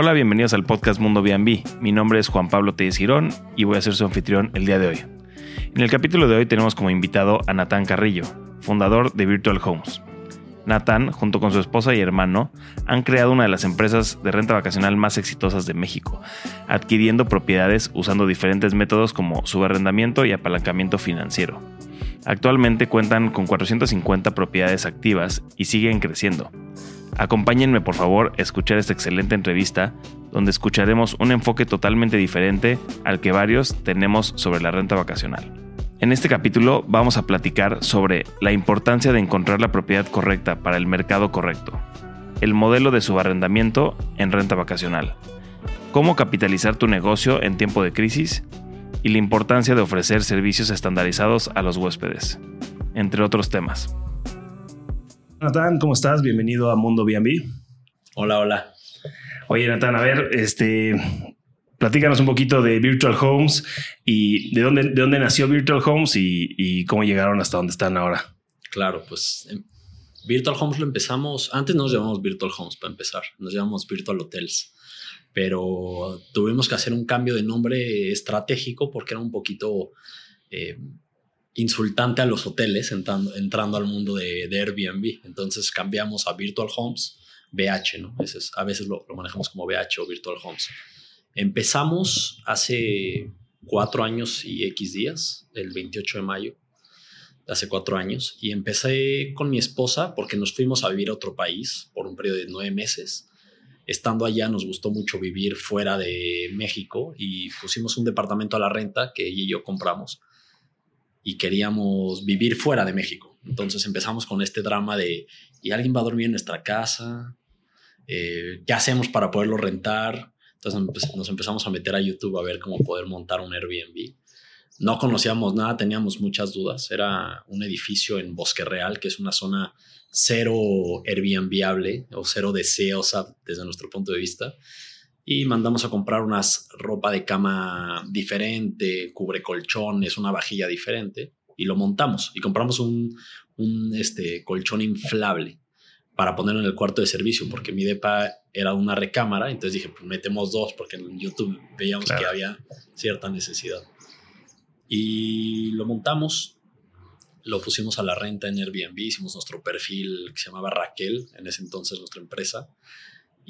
Hola, bienvenidos al podcast Mundo B&B. Mi nombre es Juan Pablo Girón y voy a ser su anfitrión el día de hoy. En el capítulo de hoy tenemos como invitado a Natán Carrillo, fundador de Virtual Homes. Natán, junto con su esposa y hermano, han creado una de las empresas de renta vacacional más exitosas de México, adquiriendo propiedades usando diferentes métodos como subarrendamiento y apalancamiento financiero. Actualmente cuentan con 450 propiedades activas y siguen creciendo. Acompáñenme por favor a escuchar esta excelente entrevista donde escucharemos un enfoque totalmente diferente al que varios tenemos sobre la renta vacacional. En este capítulo vamos a platicar sobre la importancia de encontrar la propiedad correcta para el mercado correcto, el modelo de subarrendamiento en renta vacacional, cómo capitalizar tu negocio en tiempo de crisis y la importancia de ofrecer servicios estandarizados a los huéspedes, entre otros temas. Natán, ¿cómo estás? Bienvenido a Mundo B&B. Hola, hola. Oye, Natán, a ver, este, platícanos un poquito de Virtual Homes y de dónde, de dónde nació Virtual Homes y, cómo llegaron hasta donde están ahora. Claro, pues em, Virtual Homes lo empezamos, antes nos llamamos Virtual Homes para empezar, nos llamamos Virtual Hotels, pero tuvimos que hacer un cambio de nombre estratégico porque era un poquito... Eh, insultante a los hoteles entrando, entrando al mundo de, Airbnb. Entonces cambiamos a Virtual Homes, BH, ¿no? a veces lo, manejamos como BH o Virtual Homes. Empezamos hace cuatro años y X días, el 28 de mayo, hace cuatro años, y empecé con mi esposa porque nos fuimos a vivir a otro país por un periodo de nueve meses. Estando allá nos gustó mucho vivir fuera de México y pusimos un departamento a la renta que ella y yo compramos y queríamos vivir fuera de México. Entonces empezamos con este drama de, ¿y alguien va a dormir en nuestra casa? Eh, ¿Qué hacemos para poderlo rentar? Entonces nos empezamos a meter a YouTube a ver cómo poder montar un Airbnb. No conocíamos nada, teníamos muchas dudas. Era un edificio en Bosque Real, que es una zona cero Airbnbable o cero deseosa desde nuestro punto de vista y mandamos a comprar unas ropa de cama diferente, cubre colchones, una vajilla diferente y lo montamos y compramos un, un este, colchón inflable para ponerlo en el cuarto de servicio porque mi depa era una recámara, entonces dije, pues metemos dos porque en YouTube veíamos que había cierta necesidad. Y lo montamos, lo pusimos a la renta en Airbnb, hicimos nuestro perfil que se llamaba Raquel, en ese entonces nuestra empresa,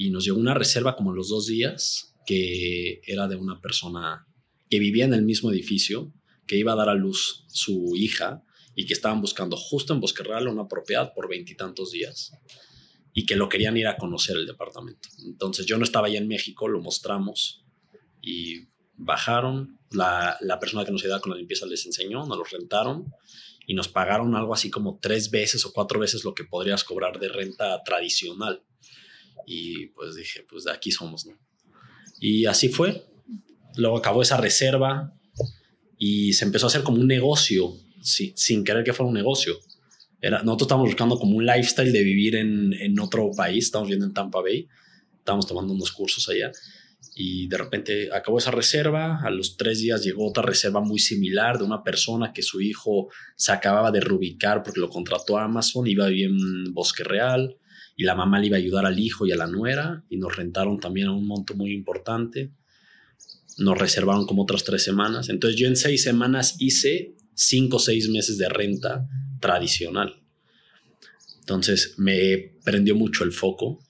y nos llegó una reserva como los dos días que era de una persona que vivía en el mismo edificio, que iba a dar a luz su hija y que estaban buscando justo en Bosque Real una propiedad por veintitantos días y que lo querían ir a conocer el departamento. Entonces yo no estaba allá en México, lo mostramos y bajaron, la, la persona que nos ayudaba con la limpieza les enseñó, nos los rentaron y nos pagaron algo así como tres veces o cuatro veces lo que podrías cobrar de renta tradicional. Y pues dije, pues de aquí somos, ¿no? Y así fue. Luego acabó esa reserva y se empezó a hacer como un negocio, sin querer que fuera un negocio. Era, nosotros estábamos buscando como un lifestyle de vivir en, en otro país, estamos viviendo en Tampa Bay, estábamos tomando unos cursos allá y de repente acabó esa reserva, a los tres días llegó otra reserva muy similar de una persona que su hijo se acababa de reubicar porque lo contrató a Amazon, iba a vivir en Bosque Real, y la mamá le iba a ayudar al hijo y a la nuera y nos rentaron también a un monto muy importante. Nos reservaron como otras tres semanas. Entonces yo en seis semanas hice cinco o seis meses de renta tradicional. Entonces me prendió mucho el foco.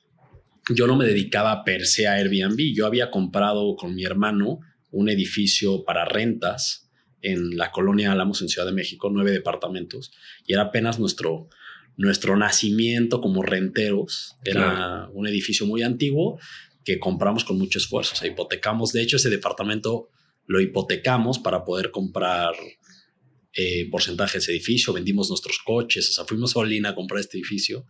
Yo no me dedicaba per se a Airbnb. Yo había comprado con mi hermano un edificio para rentas en la colonia Álamos en Ciudad de México, nueve departamentos, y era apenas nuestro nuestro nacimiento como renteros. Era un edificio muy antiguo que compramos con mucho esfuerzo. O sea, hipotecamos. De hecho, ese departamento lo hipotecamos para poder comprar eh, porcentaje de ese edificio. Vendimos nuestros coches. O sea, fuimos a Olina a comprar este edificio,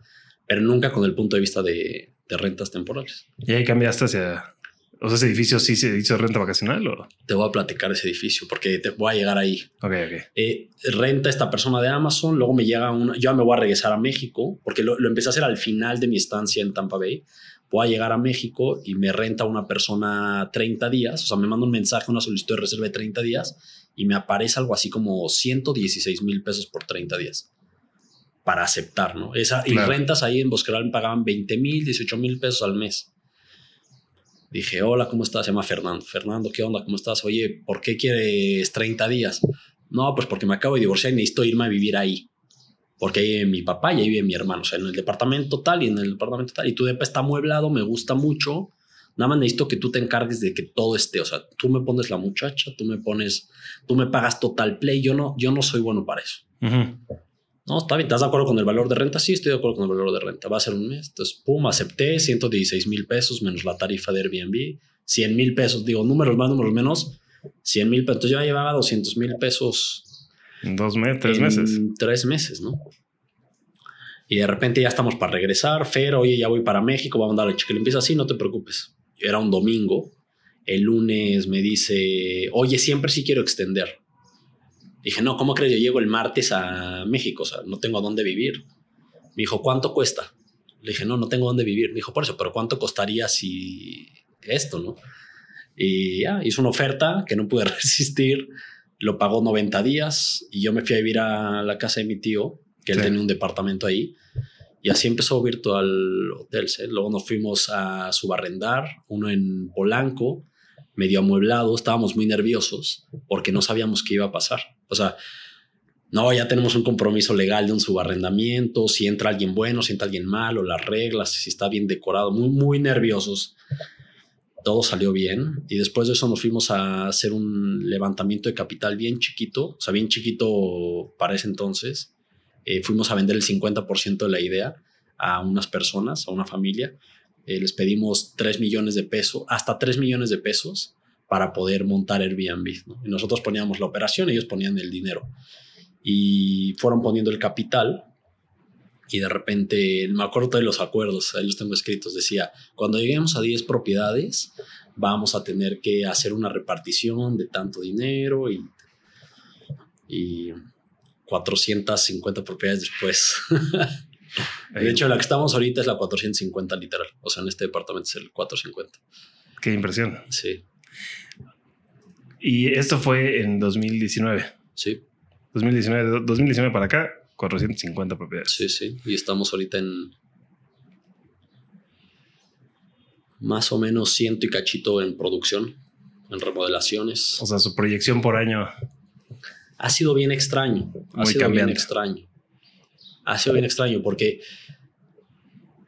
pero nunca con el punto de vista de, de rentas temporales. Y ahí cambiaste hacia o sea, ese edificio sí se hizo renta vacacional o Te voy a platicar ese edificio porque te voy a llegar ahí. Ok, ok. Eh, renta esta persona de Amazon, luego me llega una. Yo me voy a regresar a México porque lo, empecé a hacer al final de mi estancia en Tampa Bay. Voy a llegar a México y me renta una persona 30 días. O sea, me manda un mensaje, una solicitud de reserva de 30 días y me aparece algo así como 116 mil pesos por 30 días para aceptar, ¿no? Esa, Y rentas ahí en Bosqueral me pagaban 20 mil, 18 mil pesos al mes Dije, hola, ¿cómo estás? Se llama Fernando. Fernando, ¿qué onda? ¿Cómo estás? Oye, ¿por qué quieres 30 días? No, pues porque me acabo de divorciar y necesito irme a vivir ahí. Porque ahí vive mi papá y ahí vive mi hermano. O sea, en el departamento tal y en el departamento tal. Y tu depa está amueblado, me gusta mucho. Nada más necesito que tú te encargues de que todo esté. O sea, tú me pones la muchacha, tú me pones, tú me pagas total play. Yo no, yo no soy bueno para eso. No, está bien. ¿Estás de acuerdo con el valor de renta? Sí, estoy de acuerdo con el valor de renta. Va a ser un mes. Entonces, pum, acepté 116 mil pesos menos la tarifa de Airbnb. 100 mil pesos, digo, números más, números menos. 100 mil pesos. Entonces, yo ya llevaba 200 mil pesos. Dos meses, tres meses. Tres meses, ¿no? Y de repente ya estamos para regresar. Fer, oye, ya voy para México, vamos a darle cheque. Le empieza así, no te preocupes. Era un domingo. El lunes me dice, oye, siempre sí quiero extender. Dije, no, ¿cómo crees? Yo llego el martes a México, o sea, no tengo dónde vivir. Me dijo, ¿cuánto cuesta? Le dije, no, no tengo dónde vivir. Me dijo, por eso, pero ¿cuánto costaría si esto, no? Y ya, hizo una oferta que no pude resistir. Lo pagó 90 días y yo me fui a vivir a la casa de mi tío, que él tenía un departamento ahí. Y así empezó Virtual Hotels. ¿eh? Luego nos fuimos a subarrendar, uno en Polanco, medio amueblado. Estábamos muy nerviosos porque no sabíamos qué iba a pasar. O sea, no, ya tenemos un compromiso legal de un subarrendamiento, si entra alguien bueno, si entra alguien malo, las reglas, si está bien decorado, muy, muy nerviosos. Todo salió bien y después de eso nos fuimos a hacer un levantamiento de capital bien chiquito, o sea, bien chiquito para ese entonces. Eh, fuimos a vender el 50% de la idea a unas personas, a una familia. Eh, les pedimos 3 millones de pesos, hasta 3 millones de pesos para poder montar Airbnb. ¿no? Y nosotros poníamos la operación, ellos ponían el dinero. Y fueron poniendo el capital y de repente, me acuerdo de los acuerdos, ahí los tengo escritos, decía, cuando lleguemos a 10 propiedades, vamos a tener que hacer una repartición de tanto dinero y, y 450 propiedades después. de hecho, la que estamos ahorita es la 450 literal, o sea, en este departamento es el 450. Qué impresión. Sí. Y esto fue en 2019. Sí. 2019, 2019 para acá, 450 propiedades. Sí, sí. Y estamos ahorita en más o menos ciento y cachito en producción, en remodelaciones. O sea, su proyección por año. Ha sido bien extraño. Ha sido bien extraño. Ha sido bien extraño porque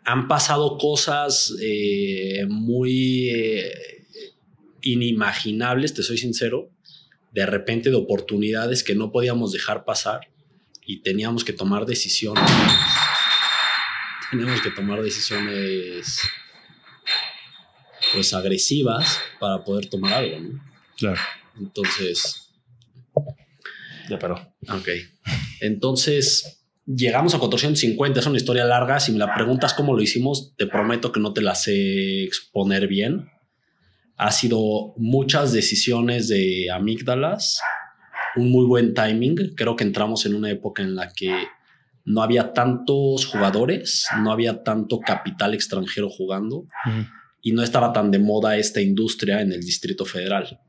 han pasado cosas eh, muy eh, inimaginables, te soy sincero, de repente de oportunidades que no podíamos dejar pasar y teníamos que tomar decisiones. Teníamos que tomar decisiones pues agresivas para poder tomar algo, ¿no? Claro. Entonces. Ya paró. Ok. Entonces, llegamos a 450. Es una historia larga. Si me la preguntas cómo lo hicimos, te prometo que no te la sé exponer bien ha sido muchas decisiones de amígdalas, un muy buen timing. Creo que entramos en una época en la que no había tantos jugadores, no había tanto capital extranjero jugando y no estaba tan de moda esta industria en el Distrito Federal.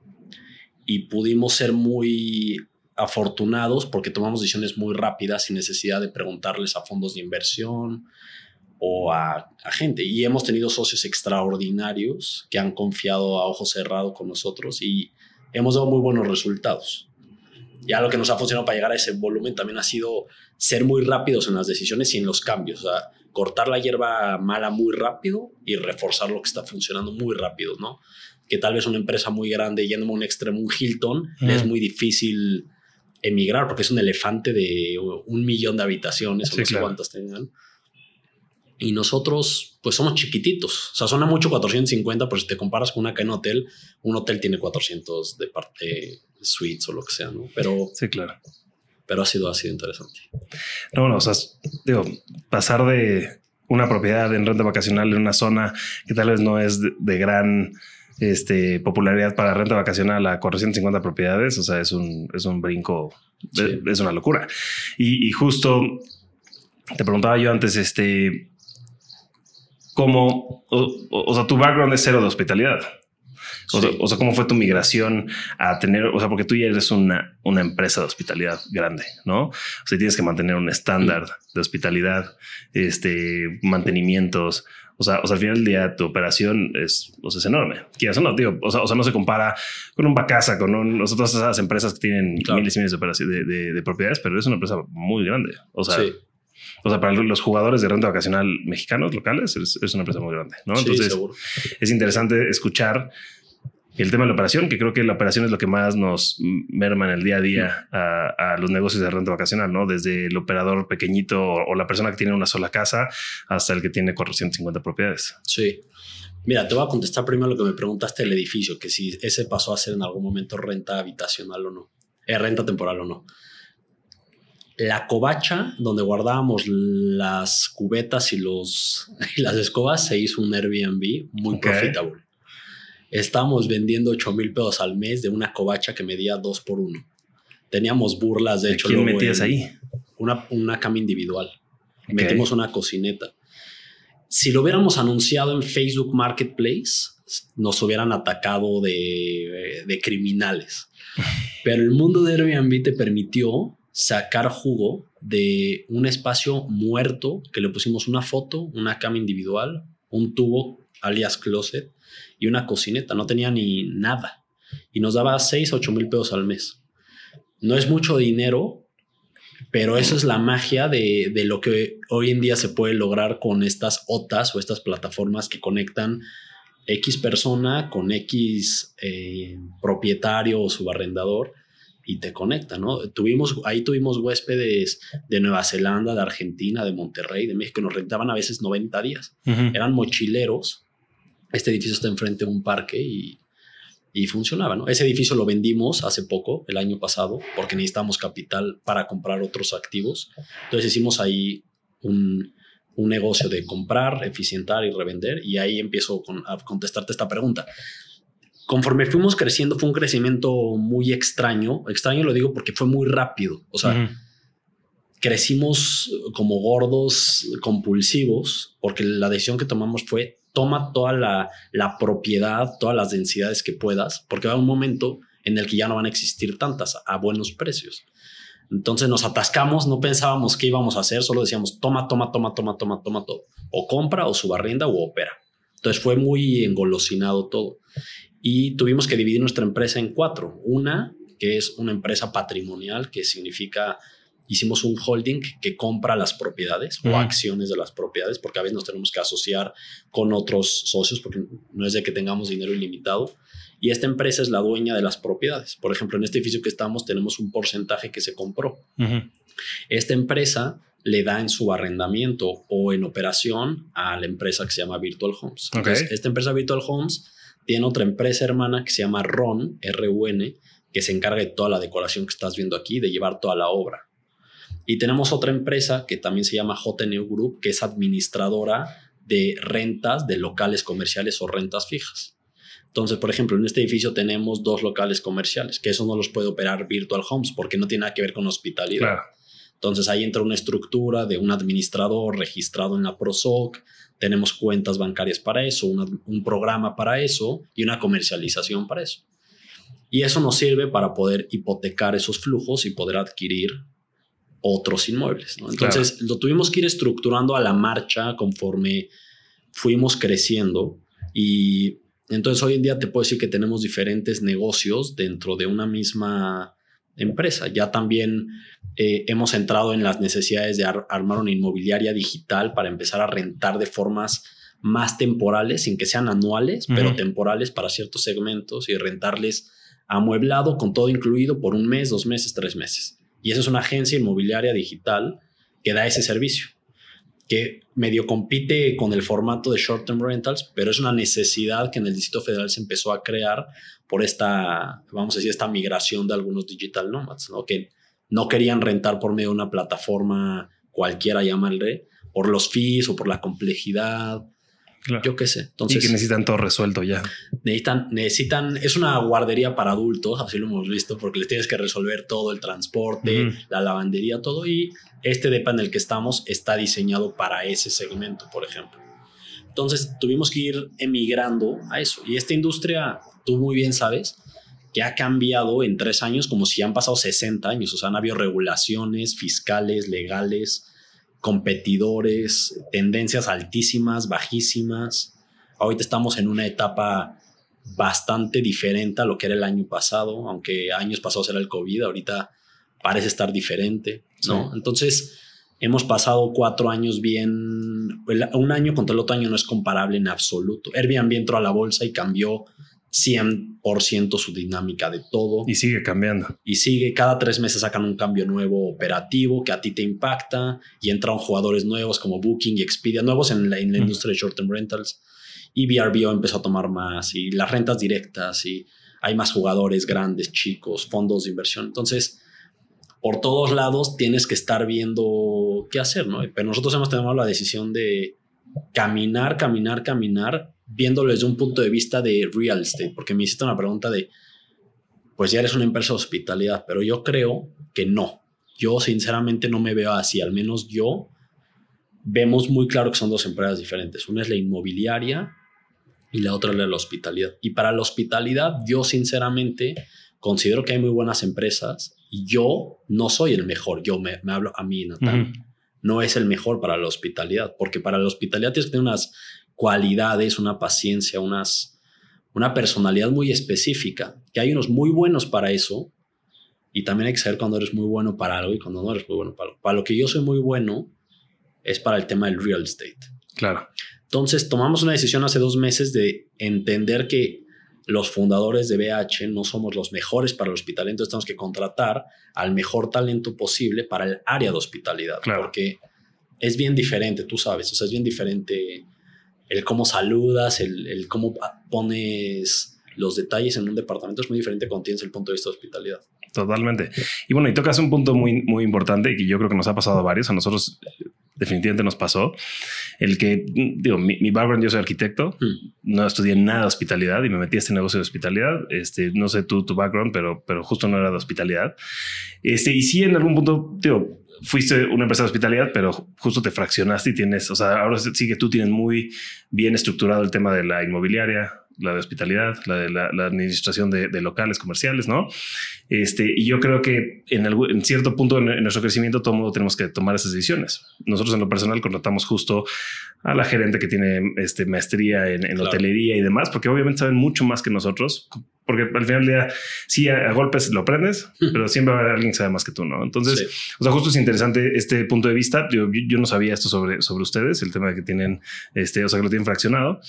Y pudimos ser muy afortunados porque tomamos decisiones muy rápidas sin necesidad de preguntarles a fondos de inversión, o a, gente. Y hemos tenido socios extraordinarios que han confiado a ojo cerrado con nosotros y hemos dado muy buenos resultados. Ya lo que nos ha funcionado para llegar a ese volumen también ha sido ser muy rápidos en las decisiones y en los cambios. O sea, cortar la hierba mala muy rápido y reforzar lo que está funcionando muy rápido, ¿no? Que tal vez una empresa muy grande yendo a un extremo, un Hilton, es muy difícil emigrar porque es un elefante de un millón de habitaciones o no sé cuántas tengan y nosotros, pues somos chiquititos. O sea, suena mucho 450, pero si te comparas con una cadena hotel, un hotel tiene 400 de parte suites o lo que sea, ¿no? Pero. Sí, claro. Pero ha sido, ha sido interesante. No, bueno, o sea, digo, pasar de una propiedad en renta vacacional en una zona que tal vez no es de, gran este, popularidad para renta vacacional a 450 propiedades, o sea, es un, es un brinco, es, una locura. Y, y, justo te preguntaba yo antes, este, como, o, sea, tu background es cero de hospitalidad. O, sea, ¿cómo fue tu migración a tener, o sea, porque tú ya eres una, una empresa de hospitalidad grande, ¿no? O sea, tienes que mantener un estándar de hospitalidad, este, mantenimientos. O sea, o sea, al final del día tu operación es, o sea, es enorme. Quieras o no, digo, o sea, o sea, no se compara con un Bacasa, con un, o sea, todas esas empresas que tienen miles y miles de, operaciones, de, de, propiedades, pero es una empresa muy grande. O sea, o sea, para los jugadores de renta vacacional mexicanos locales es, es una empresa muy grande, ¿no? Entonces, es interesante escuchar el tema de la operación, que creo que la operación es lo que más nos merma en el día a día a, los negocios de renta vacacional, ¿no? Desde el operador pequeñito o, la persona que tiene una sola casa hasta el que tiene 450 propiedades. Sí. Mira, te voy a contestar primero lo que me preguntaste del edificio, que si ese pasó a ser en algún momento renta habitacional o no, eh, renta temporal o no. La covacha donde guardábamos las cubetas y, los, las escobas se hizo un Airbnb muy profitable Estábamos vendiendo 8 mil pesos al mes de una covacha que medía 2 por 1. Teníamos burlas, de hecho. ¿Quién metías ahí? Una, una cama individual. Metimos una cocineta. Si lo hubiéramos anunciado en Facebook Marketplace, nos hubieran atacado de, de criminales. Pero el mundo de Airbnb te permitió sacar jugo de un espacio muerto que le pusimos una foto, una cama individual, un tubo alias closet y una cocineta, no tenía ni nada. Y nos daba 6, 8 mil pesos al mes. No es mucho dinero, pero eso es la magia de, lo que hoy en día se puede lograr con estas OTAs o estas plataformas que conectan X persona con X eh, propietario o subarrendador y te conectan, ¿no? Tuvimos, ahí tuvimos huéspedes de Nueva Zelanda, de Argentina, de Monterrey, de México, nos rentaban a veces 90 días. Eran mochileros este edificio está enfrente de un parque y, y funcionaba, ¿no? Ese edificio lo vendimos hace poco, el año pasado, porque necesitábamos capital para comprar otros activos. Entonces hicimos ahí un, un negocio de comprar, eficientar y revender y ahí empiezo a contestarte esta pregunta. Conforme fuimos creciendo, fue un crecimiento muy extraño. Extraño lo digo porque fue muy rápido. O sea, crecimos como gordos compulsivos porque la decisión que tomamos fue toma toda la, propiedad, todas las densidades que puedas, porque va a un momento en el que ya no van a existir tantas a buenos precios. Entonces nos atascamos, no pensábamos qué íbamos a hacer, solo decíamos toma, toma, toma, toma, toma, toma todo. O compra, o subarrienda, o opera. Entonces fue muy engolosinado todo. Y tuvimos que dividir nuestra empresa en cuatro. Una, que es una empresa patrimonial, que significa hicimos un holding que compra las propiedades o acciones de las propiedades, porque a veces nos tenemos que asociar con otros socios, porque no es de que tengamos dinero ilimitado. Y esta empresa es la dueña de las propiedades. Por ejemplo, en este edificio que estamos tenemos un porcentaje que se compró. Esta empresa le da en su arrendamiento o en operación a la empresa que se llama Virtual Homes. esta empresa Virtual Homes tiene otra empresa hermana que se llama RON, R-U-N, que se encarga de toda la decoración que estás viendo aquí, de llevar toda la obra. Y tenemos otra empresa que también se llama JNU Group, que es administradora de rentas de locales comerciales o rentas fijas. Entonces, por ejemplo, en este edificio tenemos dos locales comerciales, que eso no los puede operar Virtual Homes porque no tiene nada que ver con hospitalidad. Entonces ahí entra una estructura de un administrador registrado en la ProSoc, tenemos cuentas bancarias para eso, un programa para eso y una comercialización para eso. Y eso nos sirve para poder hipotecar esos flujos y poder adquirir otros inmuebles. Entonces lo tuvimos que ir estructurando a la marcha conforme fuimos creciendo y entonces hoy en día te puedo decir que tenemos diferentes negocios dentro de una misma empresa. Ya también eh, hemos entrado en las necesidades de armar una inmobiliaria digital para empezar a rentar de formas más temporales, sin que sean anuales, pero temporales para ciertos segmentos y rentarles amueblado con todo incluido por un mes, dos meses, tres meses. Y esa es una agencia inmobiliaria digital que da ese servicio, que medio compite con el formato de short term rentals, pero es una necesidad que en el Distrito Federal se empezó a crear por esta, vamos a decir, esta migración de algunos digital nomads, ¿no? que no querían rentar por medio de una plataforma cualquiera, llamarle, por los fees o por la complejidad yo qué sé. Entonces, y que necesitan todo resuelto ya. Necesitan, necesitan, es una guardería para adultos, así lo hemos visto, porque les tienes que resolver todo el transporte, la lavandería, todo. Y este DEPA en el que estamos está diseñado para ese segmento, por ejemplo. Entonces tuvimos que ir emigrando a eso. Y esta industria, tú muy bien sabes, que ha cambiado en tres años como si han pasado 60 años. O sea, han habido regulaciones fiscales, legales, competidores, tendencias altísimas, bajísimas. Ahorita estamos en una etapa bastante diferente a lo que era el año pasado, aunque años pasados era el COVID, ahorita parece estar diferente, ¿no? Entonces, hemos pasado cuatro años bien, un año contra el otro año no es comparable en absoluto. Airbnb entró a la bolsa y cambió 100% su dinámica de todo. Y sigue cambiando. Y sigue, cada tres meses sacan un cambio nuevo operativo que a ti te impacta y entran jugadores nuevos como Booking y Expedia, nuevos en la, en la industria de short-term rentals. Y VRBO empezó a tomar más y las rentas directas y hay más jugadores grandes, chicos, fondos de inversión. Entonces, por todos lados tienes que estar viendo qué hacer, ¿no? Pero nosotros hemos tomado la decisión de caminar, caminar, caminar, viéndolo desde un punto de vista de real estate, porque me hiciste una pregunta de, pues ya eres una empresa de hospitalidad, pero yo creo que no. Yo sinceramente no me veo así, al menos yo vemos muy claro que son dos empresas diferentes. Una es la inmobiliaria y la otra es la hospitalidad. Y para la hospitalidad, yo sinceramente considero que hay muy buenas empresas y yo no soy el mejor, yo me, hablo a mí, Natán. No es el mejor para la hospitalidad, porque para la hospitalidad tienes que tener unas cualidades, una paciencia, unas, una personalidad muy específica, que hay unos muy buenos para eso, y también hay que saber cuando eres muy bueno para algo y cuando no eres muy bueno para algo. Para lo que yo soy muy bueno es para el tema del real estate. Claro. Entonces tomamos una decisión hace dos meses de entender que los fundadores de BH no somos los mejores para el hospital, entonces tenemos que contratar al mejor talento posible para el área de hospitalidad, porque es bien diferente, tú sabes, o sea, es bien diferente el cómo saludas, el, cómo pones los detalles en un departamento, es muy diferente cuando tienes el punto de vista de hospitalidad. Totalmente. Y bueno, y tocas un punto muy, muy importante que yo creo que nos ha pasado a varios. A nosotros definitivamente nos pasó. El que, digo, mi, background, yo soy arquitecto, hmm. no estudié nada de hospitalidad y me metí a este negocio de hospitalidad. Este, no sé tú, tu background, pero, pero justo no era de hospitalidad. Este, y sí, en algún punto, digo, fuiste una empresa de hospitalidad, pero justo te fraccionaste y tienes, o sea, ahora sí que tú tienes muy bien estructurado el tema de la inmobiliaria, la de hospitalidad, la de la, administración de, locales comerciales, ¿no? Este, y yo creo que en, en cierto punto en, nuestro crecimiento todo mundo tenemos que tomar esas decisiones. Nosotros en lo personal contratamos justo a la gerente que tiene este, maestría en, hotelería y demás, porque obviamente saben mucho más que nosotros, porque al final del día, sí, a, golpes lo aprendes, pero siempre va a haber alguien que sabe más que tú, ¿no? Entonces, o sea, justo es interesante este punto de vista. Yo, yo, no sabía esto sobre, sobre ustedes, el tema de que tienen, este, o sea, que lo tienen fraccionado,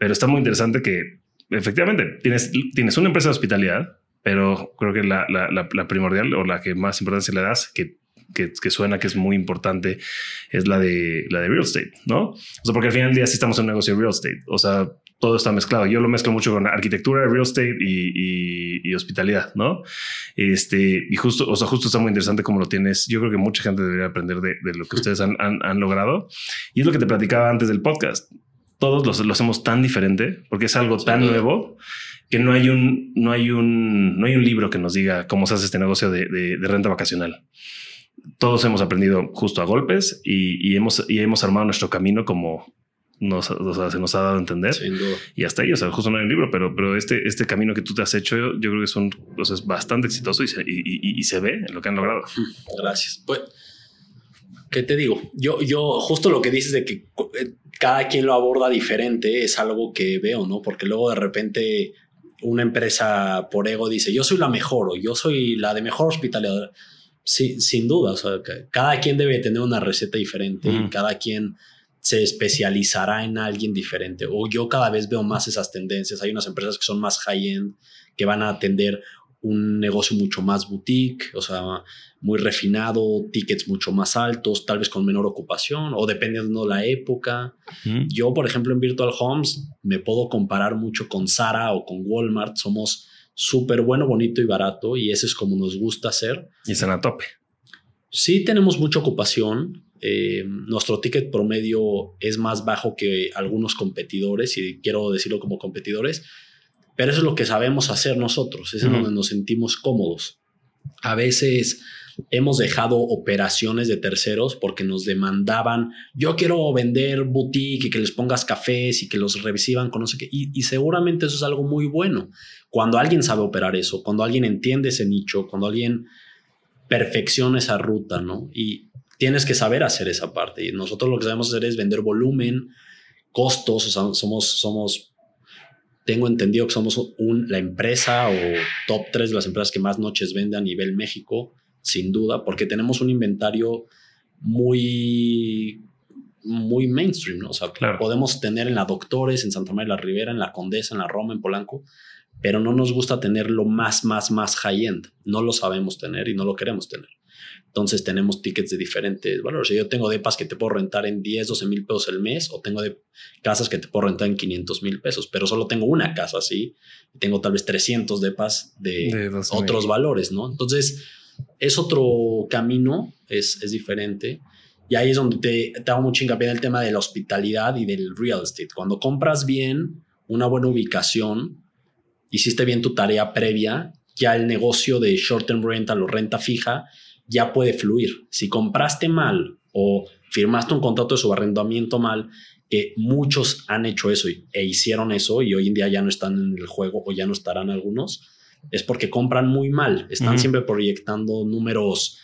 pero está muy interesante que efectivamente tienes, tienes una empresa de hospitalidad, pero creo que la, la, la, primordial o la que más importancia le das, que, que, que, suena que es muy importante, es la de, la de real estate, ¿no? O sea, porque al final del día sí estamos en un negocio de real estate. O sea, todo está mezclado. Yo lo mezclo mucho con arquitectura, real estate y, y, hospitalidad, ¿no? Este, y justo, o sea, justo está muy interesante como lo tienes. Yo creo que mucha gente debería aprender de, de lo que ustedes han, han, han, logrado. Y es lo que te platicaba antes del podcast todos lo hacemos tan diferente porque es algo tan nuevo que no hay un, no hay un, no hay un libro que nos diga cómo se hace este negocio de, renta vacacional. Todos hemos aprendido justo a golpes y, hemos, y hemos armado nuestro camino como nos, se nos ha dado a entender. Y hasta ahí, o sea, justo no hay un libro, pero, pero este, este camino que tú te has hecho, yo, creo que es, un, es bastante exitoso y se, y, se ve en lo que han logrado. Gracias. Pues, ¿qué te digo? Yo, yo, justo lo que dices de que eh, cada quien lo aborda diferente es algo que veo, ¿no? Porque luego de repente una empresa por ego dice, yo soy la mejor o yo soy la de mejor hospitalidad. Sí, sin duda, o sea, cada quien debe tener una receta diferente y cada quien se especializará en alguien diferente. O yo cada vez veo más esas tendencias. Hay unas empresas que son más high-end, que van a atender un negocio mucho más boutique, o sea, muy refinado, tickets mucho más altos, tal vez con menor ocupación o dependiendo de la época. Yo, por ejemplo, en Virtual Homes me puedo comparar mucho con Zara o con Walmart. Somos súper bueno, bonito y barato y eso es como nos gusta hacer. Y están a tope. Sí tenemos mucha ocupación. Eh, nuestro ticket promedio es más bajo que algunos competidores y quiero decirlo como competidores, pero eso es lo que sabemos hacer nosotros, es en donde nos sentimos cómodos. A veces hemos dejado operaciones de terceros porque nos demandaban, yo quiero vender boutique y que les pongas cafés y que los reciban con no sé qué. Y, y, seguramente eso es algo muy bueno. Cuando alguien sabe operar eso, cuando alguien entiende ese nicho, cuando alguien perfecciona esa ruta, ¿no? Y tienes que saber hacer esa parte. Y nosotros lo que sabemos hacer es vender volumen, costos, o sea, somos, somos, tengo entendido que somos un, la empresa o top 3 de las empresas que más noches vende a nivel México, sin duda, porque tenemos un inventario muy muy mainstream, ¿no? O sea, podemos tener en la Doctores, en Santa María de la Ribera, en la Condesa, en la Roma, en Polanco, pero no nos gusta tener lo más, más, más high-end. No lo sabemos tener y no lo queremos tener. Entonces tenemos tickets de diferentes valores. yo tengo depas que te puedo rentar en 10, 12 mil pesos el mes o tengo de casas que te puedo rentar en 500 mil pesos, pero solo tengo una casa así. Tengo tal vez 300 depas de, de otros valores, ¿no? Entonces es otro camino, es, es diferente. Y ahí es donde te, te hago mucho hincapié en el tema de la hospitalidad y del real estate. Cuando compras bien, una buena ubicación, hiciste bien tu tarea previa, ya el negocio de short term rental o renta fija ya puede fluir. Si compraste mal o firmaste un contrato de subarrendamiento mal, que muchos han hecho eso e hicieron eso y hoy en día ya no están en el juego o ya no estarán algunos, es porque compran muy mal. Están siempre proyectando números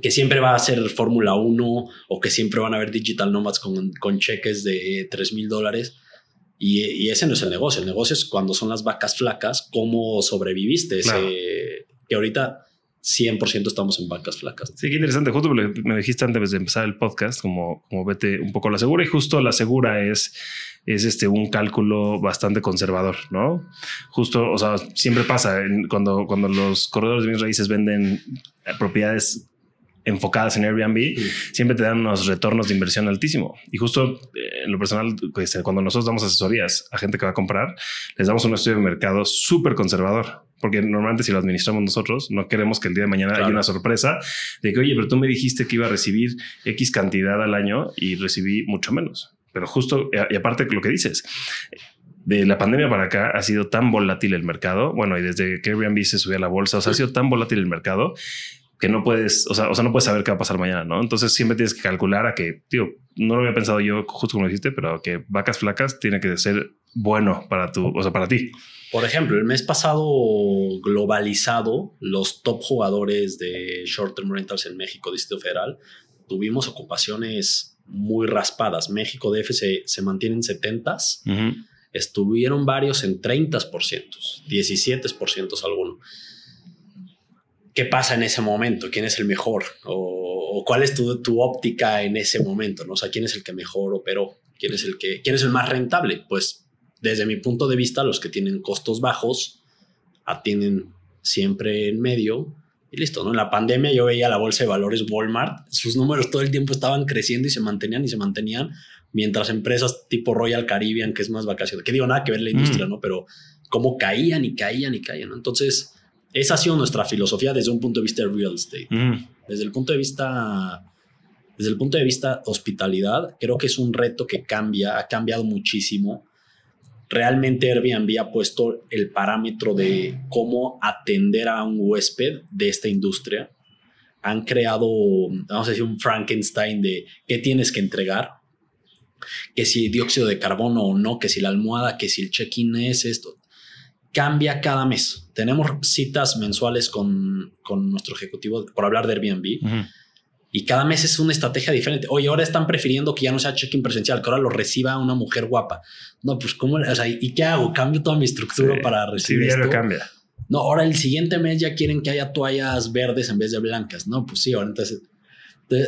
que siempre va a ser Fórmula 1 o que siempre van a haber digital nomads con, con cheques de 3 mil dólares. Y, ese no es el negocio. El negocio es cuando son las vacas flacas, cómo sobreviviste. que ahorita 100% estamos en vacas flacas. Sí, qué interesante. Justo me dijiste antes de empezar el podcast, como, como vete un poco a la segura. Y justo la segura es, es este, un cálculo bastante conservador, ¿no? Justo, o sea, siempre pasa cuando, cuando los corredores de mis raíces venden propiedades enfocadas en Airbnb, siempre te dan unos retornos de inversión altísimo. Y justo eh, en lo personal, pues, cuando nosotros damos asesorías a gente que va a comprar, les damos un estudio de mercado súper conservador. Porque normalmente si lo administramos nosotros, no queremos que el día de mañana haya una sorpresa de que, oye, pero tú me dijiste que iba a recibir X cantidad al año y recibí mucho menos. Pero justo, y aparte lo que dices, de la pandemia para acá ha sido tan volátil el mercado. Bueno, y desde que Airbnb se subió a la bolsa, o sea, ha sido tan volátil el mercado que no puedes, o sea, o sea, no puedes saber qué va a pasar mañana, ¿no? Entonces siempre tienes que calcular a que, tío, no lo había pensado yo justo como dijiste, pero que vacas flacas tiene que ser bueno para tu, o sea, para ti. Por ejemplo, el mes pasado globalizado, los top jugadores de short term rentals en México, Distrito Federal, tuvimos ocupaciones muy raspadas. México DF se, se mantiene en 70s. Estuvieron varios en 30%, 17% algunos qué pasa en ese momento, quién es el mejor o, cuál es tu, tu, óptica en ese momento, ¿no? O sea, quién es el que mejor operó, quién es el que, quién es el más rentable. Pues desde mi punto de vista, los que tienen costos bajos atienden siempre en medio y listo, ¿no? En la pandemia yo veía la bolsa de valores Walmart, sus números todo el tiempo estaban creciendo y se mantenían y se mantenían, mientras empresas tipo Royal Caribbean, que es más vacaciones, que digo nada que ver la industria, mm. ¿no? Pero cómo caían y caían y caían, ¿no? Entonces, esa ha sido nuestra filosofía desde un punto de vista de real estate. Mm. Desde el punto de vista desde el punto de vista hospitalidad, creo que es un reto que cambia, ha cambiado muchísimo. Realmente Airbnb ha puesto el parámetro de cómo atender a un huésped de esta industria. Han creado, vamos a decir, un Frankenstein de qué tienes que entregar, que si dióxido de carbono o no, que si la almohada, que si el check-in es esto cambia cada mes. Tenemos citas mensuales con, con nuestro ejecutivo por hablar de Airbnb. Y cada mes es una estrategia diferente. Oye, ahora están prefiriendo que ya no sea check-in presencial, que ahora lo reciba una mujer guapa. No, pues cómo, o sea, ¿y qué hago? ¿Cambio toda mi estructura para recibir sí, esto? cambia. No, ahora el siguiente mes ya quieren que haya toallas verdes en vez de blancas. No, pues sí, ahora entonces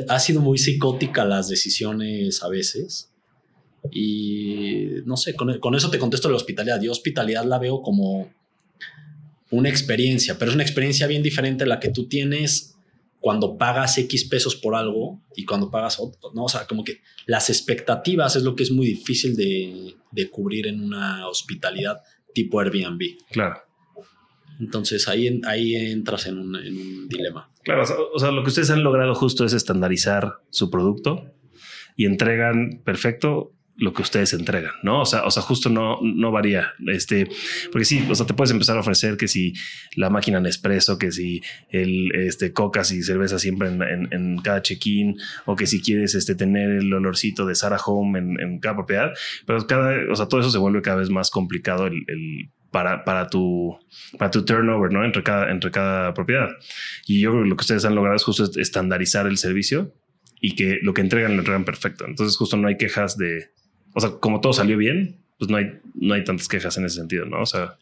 ha sido muy psicótica las decisiones a veces. Y no sé, con, eso te contesto la hospitalidad. Yo hospitalidad la veo como una experiencia, pero es una experiencia bien diferente a la que tú tienes cuando pagas X pesos por algo y cuando pagas otro, ¿no? O sea, como que las expectativas es lo que es muy difícil de, cubrir en una hospitalidad tipo Airbnb. Claro. Entonces ahí, ahí entras en un, en un dilema. Claro, o sea, lo que ustedes han logrado justo es estandarizar su producto y entregan perfecto lo que ustedes entregan, ¿no? O sea, o sea, justo no, no varía. Este, porque sí, o sea, te puedes empezar a ofrecer que si la máquina Nespresso, que si el este cocas y cerveza siempre en, cada check-in, o que si quieres este, tener el olorcito de Sarah Home en, cada propiedad, pero cada, o sea, todo eso se vuelve cada vez más complicado el, para, para, tu, para tu turnover, ¿no? Entre cada, entre cada propiedad. Y yo creo que lo que ustedes han logrado es justo estandarizar el servicio y que lo que entregan lo entregan perfecto. Entonces justo no hay quejas de, o sea, como todo salió bien, pues no hay, no hay tantas quejas en ese sentido, ¿no? O sea...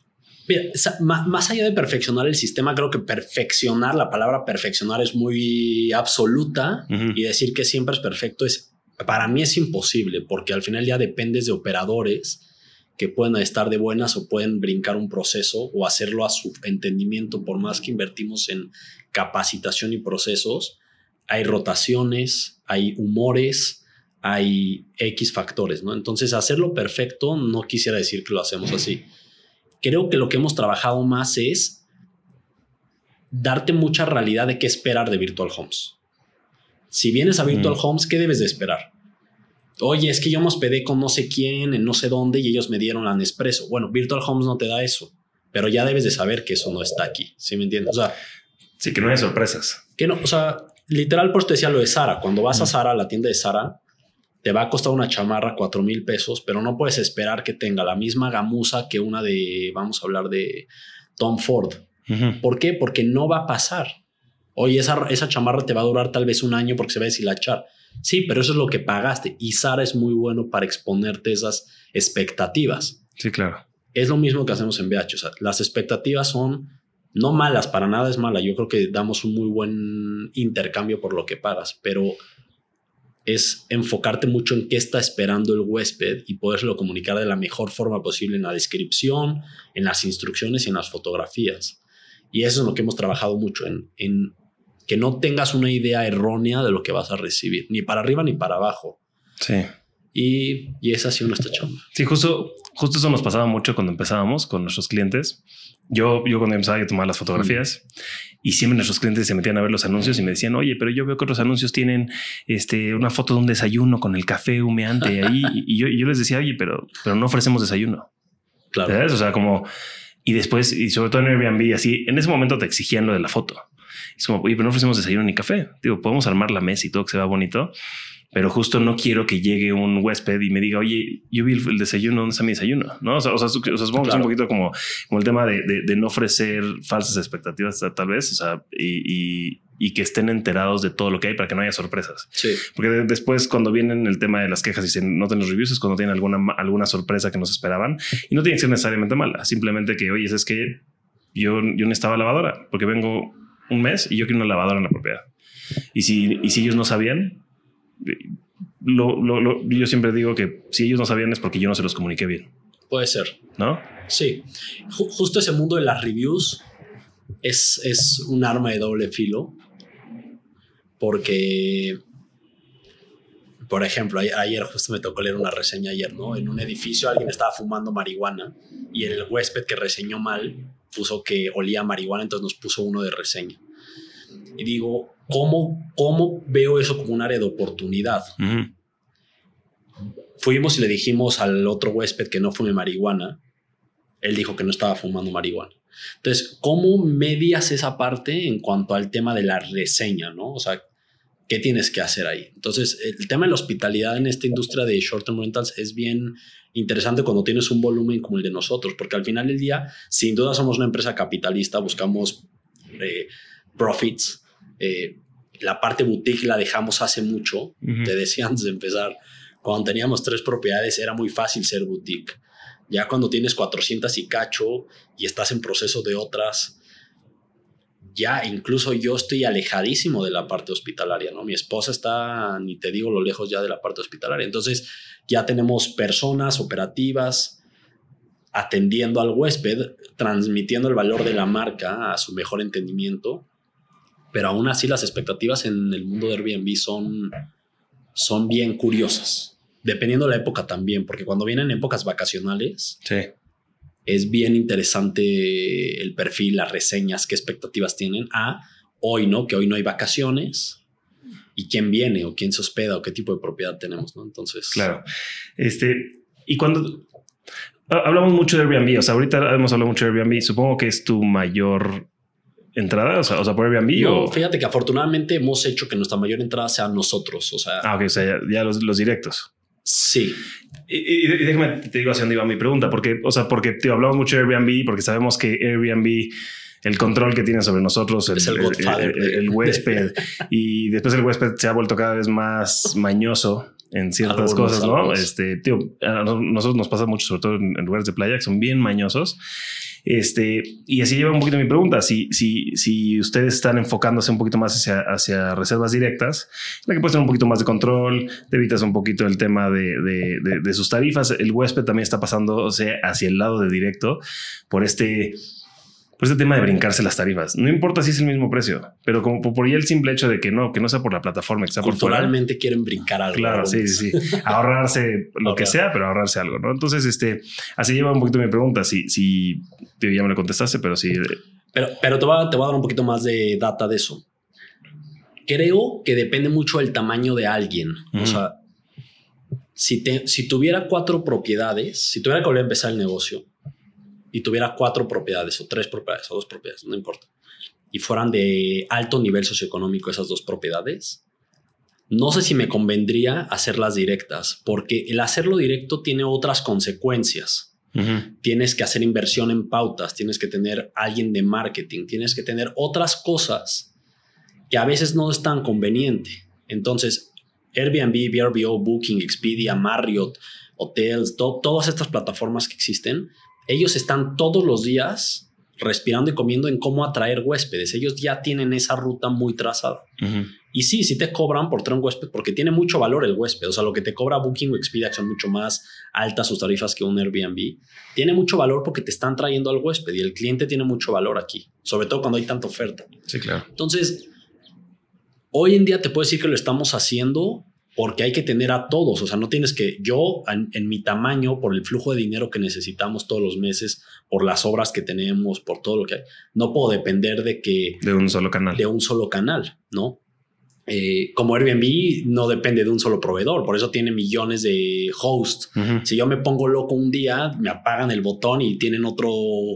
Mira, más allá de perfeccionar el sistema, creo que perfeccionar, la palabra perfeccionar es muy absoluta y decir que siempre es perfecto es, para mí es imposible porque al final ya dependes de operadores que pueden estar de buenas o pueden brincar un proceso o hacerlo a su entendimiento, por más que invertimos en capacitación y procesos, hay rotaciones, hay humores, hay X factores, ¿no? Entonces, hacerlo perfecto no quisiera decir que lo hacemos así. Creo que lo que hemos trabajado más es darte mucha realidad de qué esperar de Virtual Homes. Si vienes a Virtual Homes, ¿qué debes de esperar? Oye, es que yo me hospedé con no sé quién, en no sé dónde, y ellos me dieron la Nespresso. Bueno, Virtual Homes no te da eso, pero ya debes de saber que eso no está aquí. ¿Sí me entiendes? O sea, sí, que no hay sorpresas. Que no, o sea, literal, por eso te decía lo de Sara. Cuando vas a Sara, a la tienda de Sara, te va a costar una chamarra cuatro mil pesos, pero no puedes esperar que tenga la misma gamuza que una de, vamos a hablar de Tom Ford. ¿Por qué? Porque no va a pasar. Oye, esa, esa chamarra te va a durar tal vez un año porque se va a deshilachar. Sí, pero eso es lo que pagaste. Y Sara es muy bueno para exponerte esas expectativas. Sí, claro. Es lo mismo que hacemos en BH. O sea, las expectativas son no malas, para nada es mala. Yo creo que damos un muy buen intercambio por lo que pagas, pero es enfocarte mucho en qué está esperando el huésped y podérselo comunicar de la mejor forma posible en la descripción, en las instrucciones y en las fotografías. Y eso es lo que hemos trabajado mucho, en, en que no tengas una idea errónea de lo que vas a recibir, ni para arriba ni para abajo. Sí. Y, y esa ha sido nuestra chamba. Sí, justo, justo eso nos pasaba mucho cuando empezábamos con nuestros clientes yo, yo cuando empezaba a tomar las fotografías y siempre nuestros clientes se metían a ver los anuncios y me decían, oye, pero yo veo que otros anuncios tienen este, una foto de un desayuno con el café humeante ahí. y yo, yo les decía, oye, pero, pero no ofrecemos desayuno. Claro. O sea, como, y después, y sobre todo en Airbnb, así, en ese momento te exigían lo de la foto. Es como, oye, pero no ofrecemos desayuno ni café. Digo, podemos armar la mesa y todo que se vea bonito, pero justo no quiero que llegue un huésped y me diga, oye, yo vi el, desayuno, ¿dónde está mi desayuno? No, o sea, o sea, supongo que es un poquito como, como el tema de, de, no ofrecer falsas expectativas, tal vez, o sea, y, y, y, que estén enterados de todo lo que hay para que no haya sorpresas. Sí. Porque después, cuando vienen el tema de las quejas y se noten los reviews, es cuando tienen alguna, alguna sorpresa que no se esperaban y no tiene que ser necesariamente mala, simplemente que, oye, es que yo, yo necesitaba lavadora porque vengo un mes y yo quiero una lavadora en la propiedad. Y si, y si ellos no sabían, lo, yo siempre digo que si ellos no sabían es porque yo no se los comuniqué bien. Puede ser. ¿No? Sí. justo ese mundo de las reviews es, es un arma de doble filo. Porque, por ejemplo, ayer justo me tocó leer una reseña ayer, ¿no? En un edificio alguien estaba fumando marihuana y el huésped que reseñó mal puso que olía marihuana, entonces nos puso uno de reseña. Y digo, ¿cómo, cómo veo eso como un área de oportunidad? Fuimos y le dijimos al otro huésped que no fume marihuana. Él dijo que no estaba fumando marihuana. Entonces, ¿cómo medias esa parte en cuanto al tema de la reseña? ¿no? O sea, ¿qué tienes que hacer ahí? Entonces, el tema de la hospitalidad en esta industria de short-term rentals es bien interesante cuando tienes un volumen como el de nosotros, porque al final del día, sin duda somos una empresa capitalista, buscamos eh, profits. Eh, la parte boutique la dejamos hace mucho. Te decía antes de empezar, cuando teníamos tres propiedades era muy fácil ser boutique. Ya cuando tienes 400 y cacho y estás en proceso de otras, ya incluso yo estoy alejadísimo de la parte hospitalaria, ¿no? Mi esposa está, ni te digo lo lejos ya de la parte hospitalaria. Entonces ya tenemos personas operativas atendiendo al huésped, transmitiendo el valor de la marca a su mejor entendimiento pero aún así las expectativas en el mundo de Airbnb son, son bien curiosas, dependiendo de la época también, porque cuando vienen épocas vacacionales, es bien interesante el perfil, las reseñas, qué expectativas tienen a hoy, ¿no? Que hoy no hay vacaciones y quién viene o quién se hospeda o qué tipo de propiedad tenemos, ¿no? Entonces... Claro. Este, y cuando... Hablamos mucho de Airbnb, o sea, ahorita hemos hablado mucho de Airbnb, supongo que es tu mayor entrada? O sea, por Airbnb no, fíjate que afortunadamente hemos hecho que nuestra mayor entrada sea nosotros. O sea, ah, ok, o sea, ya, los, los, directos. Sí. Y, déjame te digo hacia dónde iba mi pregunta, porque, o sea, porque te hablamos mucho de Airbnb, porque sabemos que Airbnb el control que tiene sobre nosotros, el, el, huésped, y después el huésped se ha vuelto cada vez más mañoso en ciertas cosas, ¿no? Este, tío, a nosotros nos pasa mucho, sobre todo en, lugares de playa, que son bien mañosos. Este, y así lleva un poquito mi pregunta. Si, si, si ustedes están enfocándose un poquito más hacia, reservas directas, la que puedes tener un poquito más de control, te evitas un poquito el tema de, de, de sus tarifas. El huésped también está pasando hacia el lado de directo por este por este tema de brincarse las tarifas. No importa si es el mismo precio, pero como por ahí el simple hecho de que no, que no sea por la plataforma, que sea Culturalmente quieren brincar algo. Claro, sí, sí, sí. Ahorrarse lo que sea, pero ahorrarse algo, ¿no? Entonces, este, así lleva un poquito mi pregunta. Si, si ya me lo contestaste, pero sí. Pero, pero te, voy a, te voy a dar un poquito más de data de eso. Creo que depende mucho del tamaño de alguien. O sea, si, te, si tuviera cuatro propiedades, si tuviera que volver a empezar el negocio, y tuviera cuatro propiedades o tres propiedades o dos propiedades, no importa, y fueran de alto nivel socioeconómico esas dos propiedades, no sé si me convendría hacerlas directas, porque el hacerlo directo tiene otras consecuencias. Tienes que hacer inversión en pautas, tienes que tener alguien de marketing, tienes que tener otras cosas que a veces no es tan conveniente. Entonces, Airbnb, VRBO, Booking, Expedia, Marriott, Hotels, todas estas plataformas que existen, ellos están todos los días respirando y comiendo en cómo atraer huéspedes. Ellos ya tienen esa ruta muy trazada. Y sí, sí te cobran por traer un huésped porque tiene mucho valor el huésped. O sea, lo que te cobra Booking o Expedia son mucho más altas sus tarifas que un Airbnb. Tiene mucho valor porque te están trayendo al huésped y el cliente tiene mucho valor aquí, sobre todo cuando hay tanta oferta. Sí, claro. Entonces, hoy en día te puedo decir que lo estamos haciendo porque hay que tener a todos, o sea, no tienes que, yo en, mi tamaño, por el flujo de dinero que necesitamos todos los meses, por las obras que tenemos, por todo lo que hay, no puedo depender de que... De un solo canal. De un solo canal, ¿no? Eh, como Airbnb no depende de un solo proveedor, por eso tiene millones de hosts. Si yo me pongo loco un día, me apagan el botón y tienen otro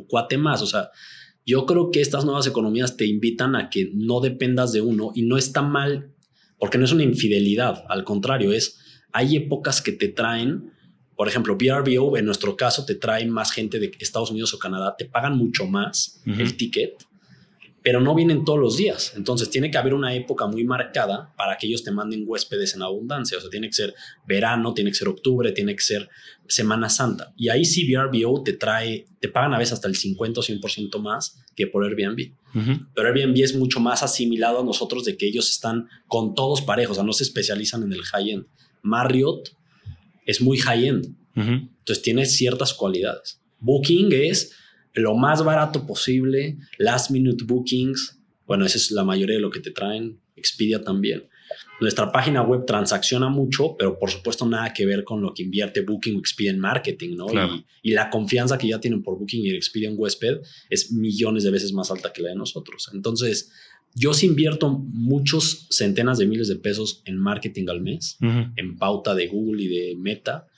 cuate más, o sea... Yo creo que estas nuevas economías te invitan a que no dependas de uno y no está mal porque no es una infidelidad, al contrario, es, hay épocas que te traen, por ejemplo, VRBO, en nuestro caso, te traen más gente de Estados Unidos o Canadá, te pagan mucho más el ticket, pero no vienen todos los días. Entonces tiene que haber una época muy marcada para que ellos te manden huéspedes en abundancia. O sea, tiene que ser verano, tiene que ser octubre, tiene que ser Semana Santa. Y ahí sí VRBO te trae, te pagan a veces hasta el 50 o 100% más que por Airbnb. Pero Airbnb es mucho más asimilado a nosotros de que ellos están con todos parejos, o sea, no se especializan en el high-end. Marriott es muy high-end. Entonces tiene ciertas cualidades. Booking es lo más barato posible, last minute bookings, bueno, esa es la mayoría de lo que te traen, Expedia también. Nuestra página web transacciona mucho, pero por supuesto nada que ver con lo que invierte Booking o Expedia en marketing, ¿no? Y, la confianza que ya tienen por Booking y Expedia en huésped es millones de veces más alta que la de nosotros. Entonces, yo sí invierto muchos centenas de miles de pesos en marketing al mes, en pauta de Google y de Meta,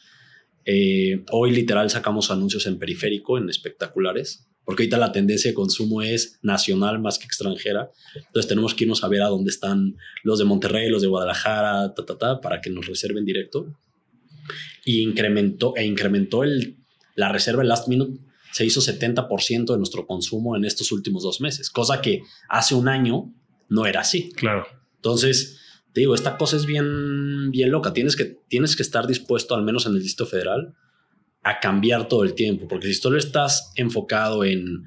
eh, hoy literal sacamos anuncios en periférico, en espectaculares, porque ahorita la tendencia de consumo es nacional más que extranjera. Entonces tenemos que irnos a ver a dónde están los de Monterrey, los de Guadalajara, ta, ta, ta, para que nos reserven directo. Y incrementó, e incrementó el, la reserva el last minute. Se hizo 70% de nuestro consumo en estos últimos dos meses, cosa que hace un año no era así. Claro. Entonces, te digo, esta cosa es bien, bien loca. Tienes que, tienes que estar dispuesto, al menos en el Distrito Federal, a cambiar todo el tiempo, porque si solo estás enfocado en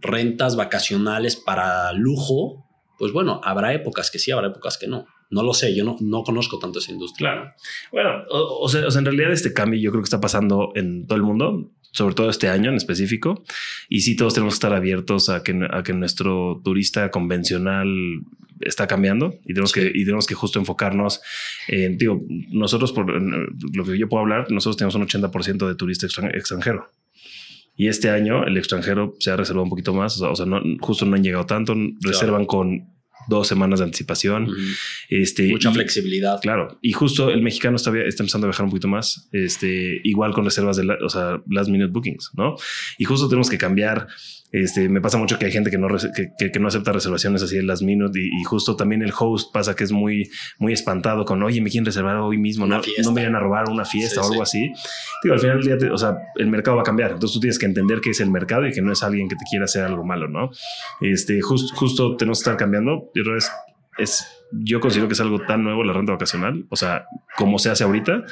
rentas vacacionales para lujo, pues bueno, habrá épocas que sí, habrá épocas que no. No lo sé, yo no, no conozco tanto esa industria. Claro. Bueno, o, sea, o, sea, en realidad este cambio yo creo que está pasando en todo el mundo sobre todo este año en específico. Y sí, todos tenemos que estar abiertos a que, a que nuestro turista convencional está cambiando y tenemos que y tenemos que justo enfocarnos en, digo, nosotros por lo que yo puedo hablar, nosotros tenemos un 80% de turista extranjero. Y este año el extranjero se ha reservado un poquito más, o sea, no, justo no han llegado tanto, reservan con dos semanas de anticipación. este, Mucha flexibilidad. Claro. Y justo el mexicano está, está empezando a viajar un poquito más, este, igual con reservas de, o sea, last minute bookings, ¿no? Y justo tenemos que cambiar este, me pasa mucho que hay gente que no, que, no acepta reservaciones así en las minutos y, justo también el host pasa que es muy, muy espantado con, oye, me quieren reservar hoy mismo, no, no, me vayan a robar una fiesta o algo así. Digo, al final del día, o sea, el mercado va a cambiar. Entonces tú tienes que entender que es el mercado y que no es alguien que te quiera hacer algo malo, ¿no? Este, justo tenemos que estar cambiando. Y es, es yo considero que es algo tan nuevo la renta vacacional, o sea, como se hace ahorita,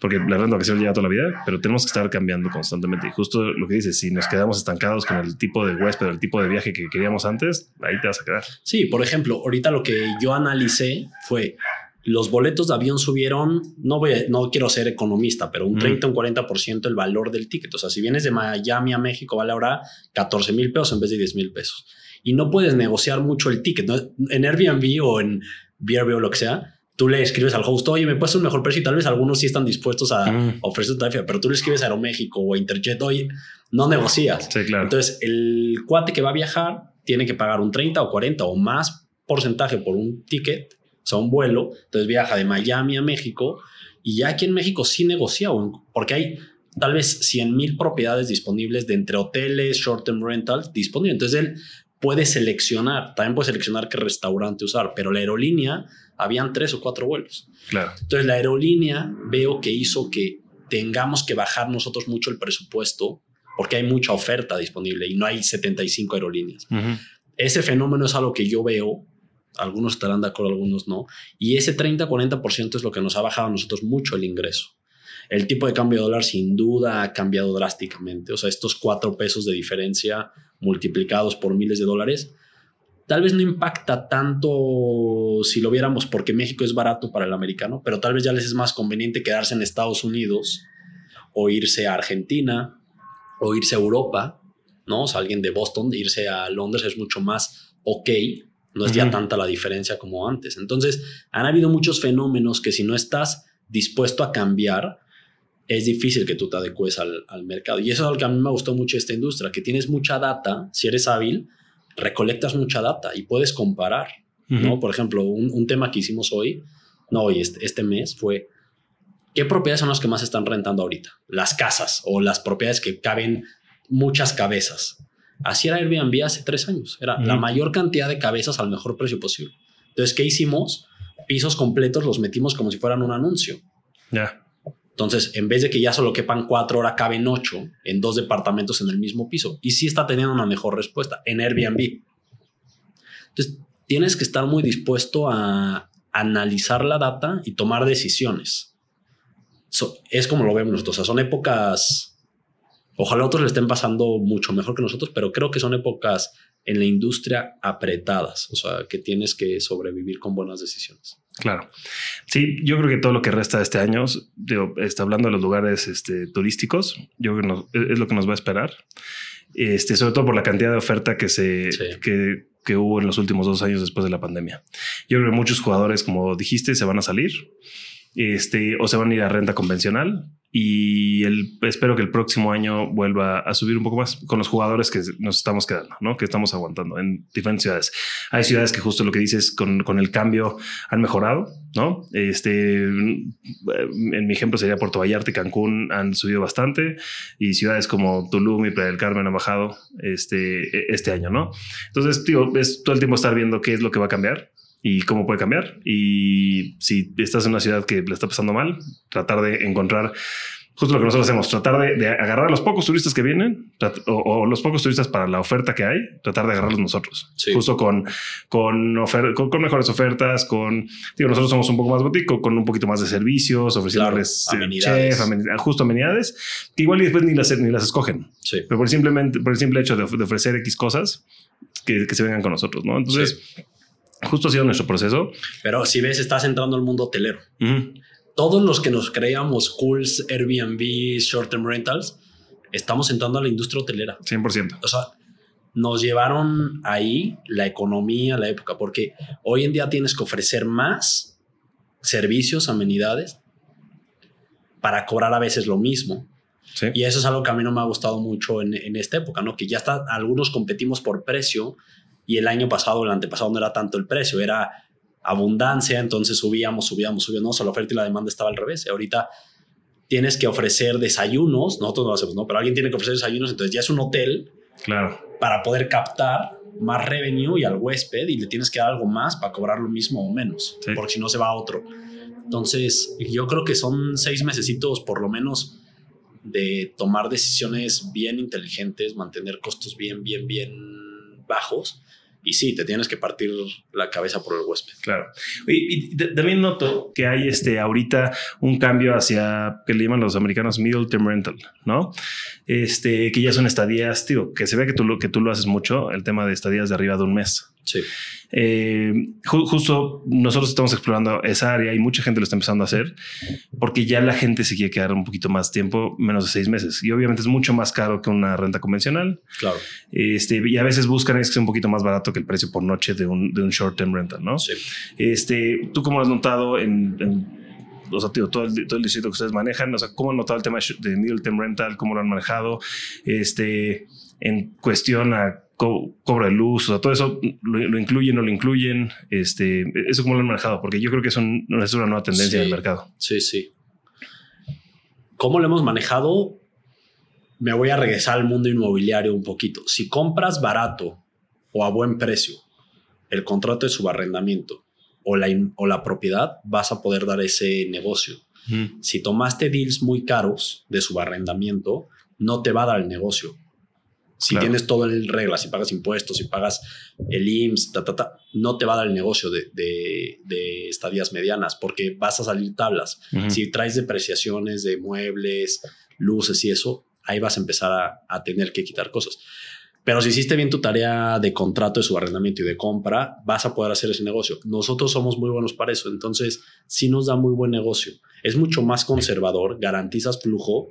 porque la renta vacacional lleva toda la vida, pero tenemos que estar cambiando constantemente. Y justo lo que dices, si nos quedamos estancados con el tipo de huésped, el tipo de viaje que queríamos antes, ahí te vas a quedar. Sí, por ejemplo, ahorita lo que yo analicé fue los boletos de avión subieron, no voy no quiero ser economista, pero un 30 o un 40% el valor del ticket. O sea, si vienes de Miami a México, vale ahora 14 mil pesos en vez de 10 mil pesos y no puedes negociar mucho el ticket. En Airbnb o en BRB o lo que sea, tú le escribes al host, oye, me puedes un mejor precio y tal vez algunos sí están dispuestos a mm. ofrecer tarifa, pero tú le escribes a Aeroméxico o a Interjet, oye, no negocias. Sí, claro. Entonces, el cuate que va a viajar tiene que pagar un 30 o 40 o más porcentaje por un ticket, o sea, un vuelo. Entonces viaja de Miami a México y ya aquí en México sí negocia, porque hay tal vez 100 mil propiedades disponibles de entre hoteles, short-term rentals disponibles. Entonces él puede seleccionar, también puede seleccionar qué restaurante usar, pero la aerolínea habían tres o cuatro vuelos. Claro. Entonces la aerolínea veo que hizo que tengamos que bajar nosotros mucho el presupuesto porque hay mucha oferta disponible y no hay 75 aerolíneas. Ese fenómeno es algo que yo veo, algunos estarán de acuerdo, algunos no, y ese 30-40% es lo que nos ha bajado a nosotros mucho el ingreso. El tipo de cambio de dólar sin duda ha cambiado drásticamente, o sea, estos cuatro pesos de diferencia multiplicados por miles de dólares, tal vez no impacta tanto si lo viéramos porque México es barato para el americano, pero tal vez ya les es más conveniente quedarse en Estados Unidos o irse a Argentina o irse a Europa, ¿no? O sea, alguien de Boston, irse a Londres es mucho más ok, no es ya tanta la diferencia como antes. Entonces, han habido muchos fenómenos que si no estás dispuesto a cambiar, es difícil que tú te adecues al, mercado. Y eso es algo que a mí me gustó mucho de esta industria, que tienes mucha data, si eres hábil, recolectas mucha data y puedes comparar, ¿no? Por ejemplo, un, tema que hicimos hoy, no hoy, este, este, mes, fue ¿qué propiedades son las que más están rentando ahorita? Las casas o las propiedades que caben muchas cabezas. Así era Airbnb hace tres años. Era la mayor cantidad de cabezas al mejor precio posible. Entonces, ¿qué hicimos? Pisos completos los metimos como si fueran un anuncio. Ya. Entonces, en vez de que ya solo quepan cuatro, ahora caben ocho en dos departamentos en el mismo piso. Y sí está teniendo una mejor respuesta en Airbnb. Entonces, tienes que estar muy dispuesto a analizar la data y tomar decisiones. es como lo vemos nosotros. O sea, son épocas. Ojalá otros le estén pasando mucho mejor que nosotros, pero creo que son épocas en la industria apretadas. O sea, que tienes que sobrevivir con buenas decisiones. Claro. Sí, yo creo que todo lo que resta de este año, está hablando de los lugares este, turísticos, yo creo que es lo que nos va a esperar. Este, sobre todo por la cantidad de oferta que se que, que, hubo en los últimos dos años después de la pandemia. Yo creo que muchos jugadores, como dijiste, se van a salir este, o se van a ir a renta convencional y el, espero que el próximo año vuelva a subir un poco más con los jugadores que nos estamos quedando, ¿no? que estamos aguantando en diferentes ciudades. Hay ciudades que justo lo que dices con, el cambio han mejorado. Este, en mi ejemplo sería Puerto Vallarta y Cancún han subido bastante y ciudades como Tulum y Playa del Carmen han bajado este, este año, ¿no? Entonces, digo, es todo el tiempo estar viendo qué es lo que va a cambiar y cómo puede cambiar. Y si estás en una ciudad que le está pasando mal, tratar de encontrar justo lo que nosotros hacemos, tratar de, agarrar a los pocos turistas que vienen o, los pocos turistas para la oferta que hay, tratar de agarrarlos nosotros, justo con, con, con, mejores ofertas, con, digo, nosotros somos un poco más botico, con un poquito más de servicios, ofreciéndoles eh, amenidades. justo amenidades, que igual y después ni las, ni las escogen, pero por, simplemente, por el simple hecho de, ofrecer X cosas, que, se vengan con nosotros, ¿no? Entonces... Justo ha sido nuestro proceso. Pero si ves, estás entrando al mundo hotelero. Todos los que nos creíamos cools, Airbnb, short term rentals, estamos entrando a la industria hotelera. 100%. O sea, nos llevaron ahí la economía, la época, porque hoy en día tienes que ofrecer más servicios, amenidades, para cobrar a veces lo mismo. Y eso es algo que a mí no me ha gustado mucho en, en, esta época, ¿no? Que ya está, algunos competimos por precio y el año pasado, el antepasado no era tanto el precio, era abundancia, entonces subíamos, subíamos, subíamos, o sea, la oferta y la demanda estaba al revés. Y ahorita tienes que ofrecer desayunos, nosotros no lo hacemos, ¿no? Pero alguien tiene que ofrecer desayunos, entonces ya es un hotel. Claro. Para poder captar más revenue y al huésped y le tienes que dar algo más para cobrar lo mismo o menos, porque si no se va a otro. Entonces, yo creo que son seis mesecitos por lo menos de tomar decisiones bien inteligentes, mantener costos bien, bien, bien bajos y sí, te tienes que partir la cabeza por el huésped. Claro. Y, también noto que hay este ahorita un cambio hacia que le llaman los americanos middle term rental, ¿no? Este que ya son estadías, tío, que se ve que tú lo que tú lo haces mucho, el tema de estadías de arriba de un mes. Sí. Eh, justo nosotros estamos explorando esa área y mucha gente lo está empezando a hacer porque ya la gente se quiere quedar un poquito más tiempo, menos de seis meses. Y obviamente es mucho más caro que una renta convencional. Claro. Este, y a veces buscan es que sea un poquito más barato que el precio por noche de un, de un short term rental, ¿no? Sí. Este, ¿Tú cómo lo has notado en, o sea, tío, todo, el, todo el distrito que ustedes manejan? O sea, ¿cómo han notado el tema de middle term rental? ¿Cómo lo han manejado? Este, en cuestión a cobro de luz, o sea, todo eso lo, incluyen, no lo incluyen, este, eso cómo lo han manejado, porque yo creo que es, es una nueva tendencia en el mercado. Sí, sí. ¿Cómo lo hemos manejado? Me voy a regresar al mundo inmobiliario un poquito. Si compras barato o a buen precio el contrato de subarrendamiento o la, o la propiedad, vas a poder dar ese negocio. Si tomaste deals muy caros de subarrendamiento, no te va a dar el negocio si tienes todo en regla, si pagas impuestos, si pagas el IMSS, no te va a dar el negocio de, de, estadías medianas porque vas a salir tablas. Si traes depreciaciones de muebles, luces y eso, ahí vas a empezar a, a, tener que quitar cosas. Pero si hiciste bien tu tarea de contrato de subarrendamiento y de compra, vas a poder hacer ese negocio. Nosotros somos muy buenos para eso, entonces sí nos da muy buen negocio. Es mucho más conservador, garantizas flujo,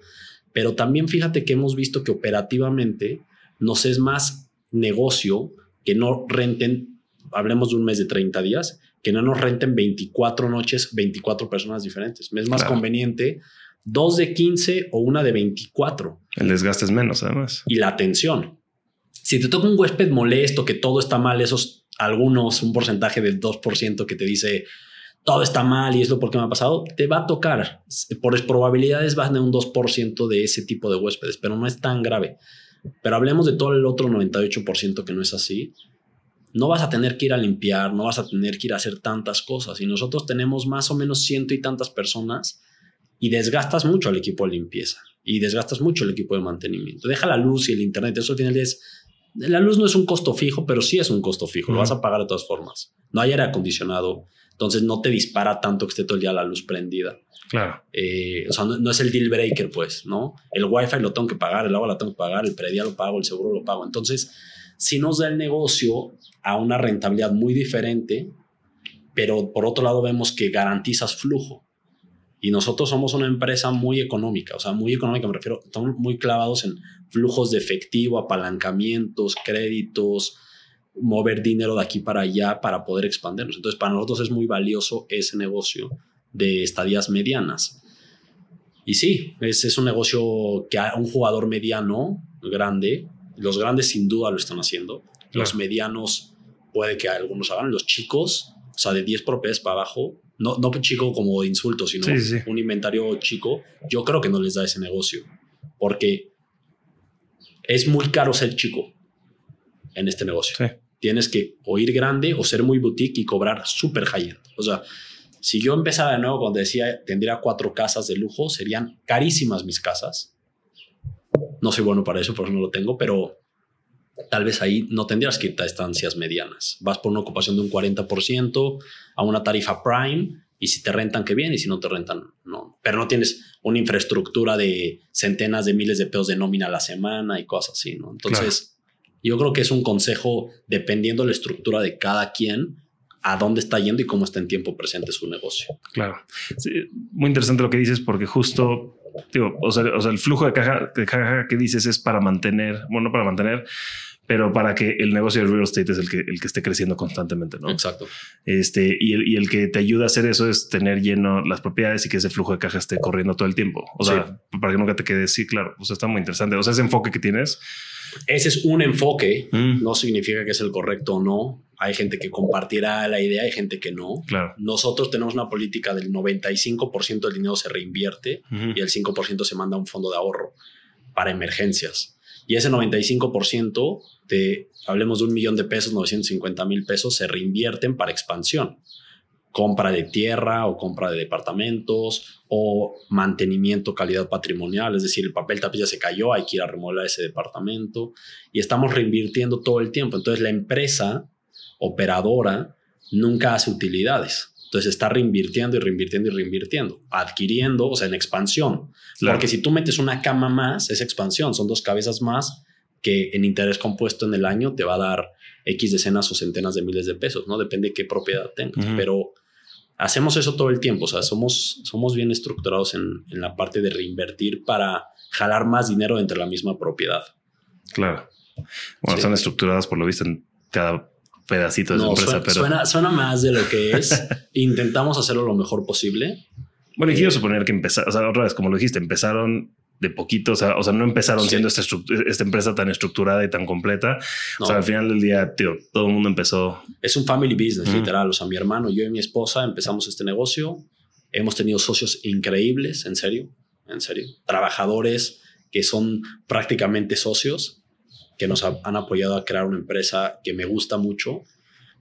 pero también fíjate que hemos visto que operativamente nos es más negocio que no renten, hablemos de un mes de 30 días, que no nos renten 24 noches, 24 personas diferentes. Me es más conveniente dos de 15 o una de 24. El desgaste es menos, además. Y la atención. Si te toca un huésped molesto, que todo está mal, esos algunos, un porcentaje del 2% que te dice todo está mal y es lo porque me ha pasado, te va a tocar. Por probabilidades vas a tener un 2% de ese tipo de huéspedes, pero no es tan grave. Pero hablemos de todo el otro 98% que no es así. No vas a tener que ir a limpiar, no vas a tener que ir a hacer tantas cosas. Y nosotros tenemos más o menos ciento y tantas personas y desgastas mucho al equipo de limpieza y desgastas mucho el equipo de mantenimiento. Deja la luz y el internet. Eso al final es. La luz no es un costo fijo, pero sí es un costo fijo. Lo vas a pagar de todas formas. No hay aire acondicionado. Entonces no te dispara tanto que esté todo el día la luz prendida. Claro. Eh, o sea, no, es el deal breaker, pues, ¿no? El wifi lo tengo que pagar, el agua lo tengo que pagar, el predial lo pago, el seguro lo pago. Entonces, si nos da el negocio a una rentabilidad muy diferente, pero por otro lado vemos que garantizas flujo. Y nosotros somos una empresa muy económica, o sea, muy económica me refiero, estamos muy clavados en flujos de efectivo, apalancamientos, créditos, mover dinero de aquí para allá para poder expandirnos. Entonces, para nosotros es muy valioso ese negocio de estadías medianas. Y sí, es, es un negocio que a un jugador mediano, grande, los grandes sin duda lo están haciendo, los medianos puede que algunos hagan, los chicos, o sea, de 10 propiedades para abajo, no, no chico como de insulto, sino un inventario chico, yo creo que no les da ese negocio, porque es muy caro ser chico en este negocio. Tienes que o ir grande o ser muy boutique y cobrar súper high-end. O sea, si yo empezara de nuevo cuando decía tendría cuatro casas de lujo, serían carísimas mis casas. No soy bueno para eso, por eso no lo tengo, pero tal vez ahí no tendrías que irte a estancias medianas. Vas por una ocupación de un 40% a una tarifa prime y si te rentan, qué bien, y si no te rentan, no. Pero no tienes una infraestructura de centenas de miles de pesos de nómina a la semana y cosas así, ¿no? Entonces, yo creo que es un consejo dependiendo de la estructura de cada quien a dónde está yendo y cómo está en tiempo presente su negocio. Claro. muy interesante lo que dices porque justo, digo, o sea, el flujo de caja, de caja que dices es para mantener, bueno, no para mantener, pero para que el negocio de real estate es el que, el que esté creciendo constantemente, ¿no? Exacto. Este, y el, y el que te ayuda a hacer eso es tener lleno las propiedades y que ese flujo de caja esté corriendo todo el tiempo. O sea, para que nunca te quedes, sí, claro, o sea, está muy interesante. O sea, ese enfoque que tienes Ese es un enfoque, Mm. no significa que es el correcto o no. Hay gente que compartirá la idea, hay gente que no. Claro. Nosotros tenemos una política del 95% del dinero se reinvierte y el 5% se manda a un fondo de ahorro para emergencias. Y ese 95% de, hablemos de un millón de pesos, 950 mil pesos, se reinvierten para expansión. Compra de tierra o compra de departamentos o mantenimiento, calidad patrimonial. Es decir, el papel tapiz ya se cayó, hay que ir a remodelar ese departamento. Y estamos reinvirtiendo todo el tiempo. Entonces la empresa operadora nunca hace utilidades. Entonces está reinvirtiendo y reinvirtiendo y reinvirtiendo, adquiriendo, o sea, en expansión. Claro. Porque si tú metes una cama más, es expansión, son dos cabezas más que en interés compuesto en el año te va a dar X decenas o centenas de miles de pesos, ¿no? Depende de qué propiedad tengas. Pero hacemos eso todo el tiempo, o sea, somos, somos bien estructurados en, en la parte de reinvertir para jalar más dinero entre la misma propiedad. Claro. Bueno, Sí. son estructuradas por lo visto en cada pedacito de su empresa, suena, pero suena, suena más de lo que es. Intentamos hacerlo lo mejor posible. bueno, y quiero eh, suponer que empezaron, o sea, otra vez, como lo dijiste, empezaron de poquito, o sea, o sea no empezaron Sí. siendo esta, esta empresa tan estructurada y tan completa. No, O sea, al final del día, tío, todo el mundo empezó. es un family business, literal. O sea, mi hermano, yo y mi esposa empezamos este negocio. Hemos tenido socios increíbles, en serio, en serio. Trabajadores que son prácticamente socios, que nos ha- han apoyado a crear una empresa que me gusta mucho.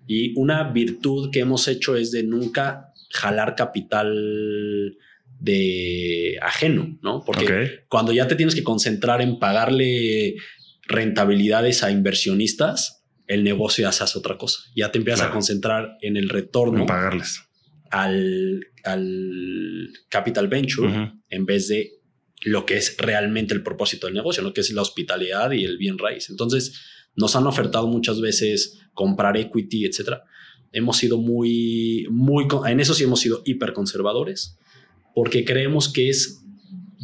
Y una virtud que hemos hecho es de nunca jalar capital de ajeno, ¿no? Porque cuando ya te tienes que concentrar en pagarle rentabilidades a inversionistas, el negocio ya se hace otra cosa. Ya te empiezas Claro. a concentrar en el retorno en pagarles. al, al capital venture en vez de lo que es realmente el propósito del negocio, ¿no? que es la hospitalidad y el bien raíz. Entonces, nos han ofertado muchas veces comprar equity, etcétera. Hemos sido muy, muy, en eso sí hemos sido hiper conservadores, porque creemos que es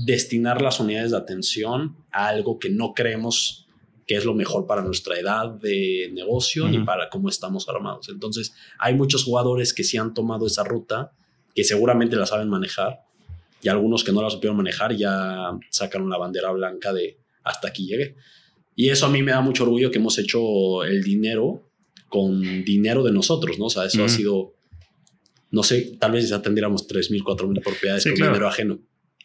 destinar las unidades de atención a algo que no creemos que es lo mejor para nuestra edad de negocio ni Ujú. para cómo estamos armados. Entonces, hay muchos jugadores que sí han tomado esa ruta, que seguramente la saben manejar, y algunos que no la supieron manejar ya sacaron la bandera blanca de hasta aquí llegué. Y eso a mí me da mucho orgullo que hemos hecho el dinero con dinero de nosotros, ¿no? O sea, eso ha sido, no sé, tal vez ya tendríamos 3.000, 4.000 propiedades Sí, con claro. dinero ajeno.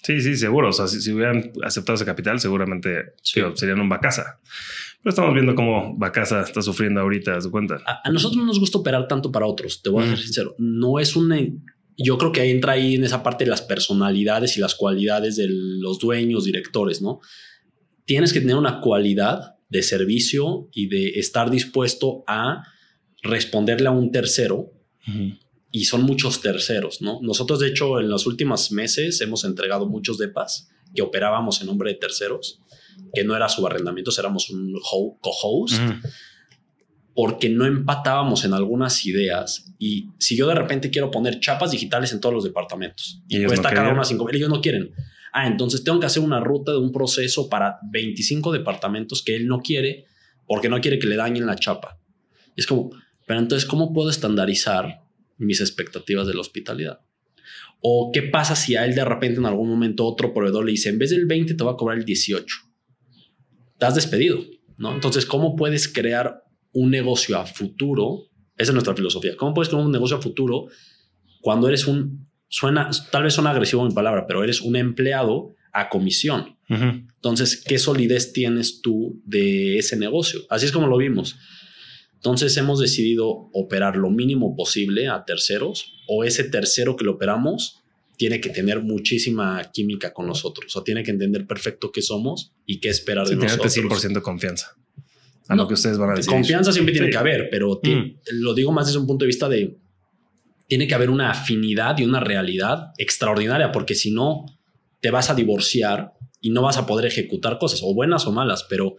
Sí, sí, seguro. O sea, si, si hubieran aceptado ese capital, seguramente Sí. tío, serían un Bacasa. Pero estamos viendo cómo Bacasa está sufriendo ahorita, ¿te das cuenta? A, a nosotros no nos gusta operar tanto para otros, te voy a Mm. ser sincero. No es una. Yo creo que entra ahí en esa parte de las personalidades y las cualidades de los dueños, directores, ¿no? Tienes que tener una cualidad de servicio y de estar dispuesto a responderle a un tercero. Y son muchos terceros, ¿no? Nosotros, de hecho, en los últimos meses hemos entregado muchos depas que operábamos en nombre de terceros, que no era subarrendamientos, éramos un ho- co-host Ujú. porque no empatábamos en algunas ideas. Y si yo de repente quiero poner chapas digitales en todos los departamentos Y y, cuesta no cada una 5 mil, ellos no quieren. Ah, entonces tengo que hacer una ruta de un proceso para 25 departamentos que él no quiere porque no quiere que le dañen la chapa. Y es como, pero entonces, ¿cómo puedo estandarizar mis expectativas de la hospitalidad? O qué pasa si a él de repente en algún momento otro proveedor le dice, en vez del 20 te va a cobrar el 18? Te has despedido, ¿no? Entonces, ¿cómo puedes crear un negocio a futuro? Esa es nuestra filosofía. ¿Cómo puedes crear un negocio a futuro cuando eres un, suena, tal vez suena agresivo mi palabra, pero eres un empleado a comisión? Entonces, ¿qué solidez tienes tú de ese negocio? Así es como lo vimos. Entonces, hemos decidido operar lo mínimo posible a terceros o ese tercero que lo operamos tiene que tener muchísima química con nosotros. O tiene que entender perfecto qué somos y qué esperar Sí, de nosotros. 100% confianza. A No, lo que ustedes van a decir. Confianza siempre tiene que haber, pero Mm. lo digo más desde un punto de vista de tiene que haber una afinidad y una realidad extraordinaria, porque si no te vas a divorciar y no vas a poder ejecutar cosas, o buenas o malas, pero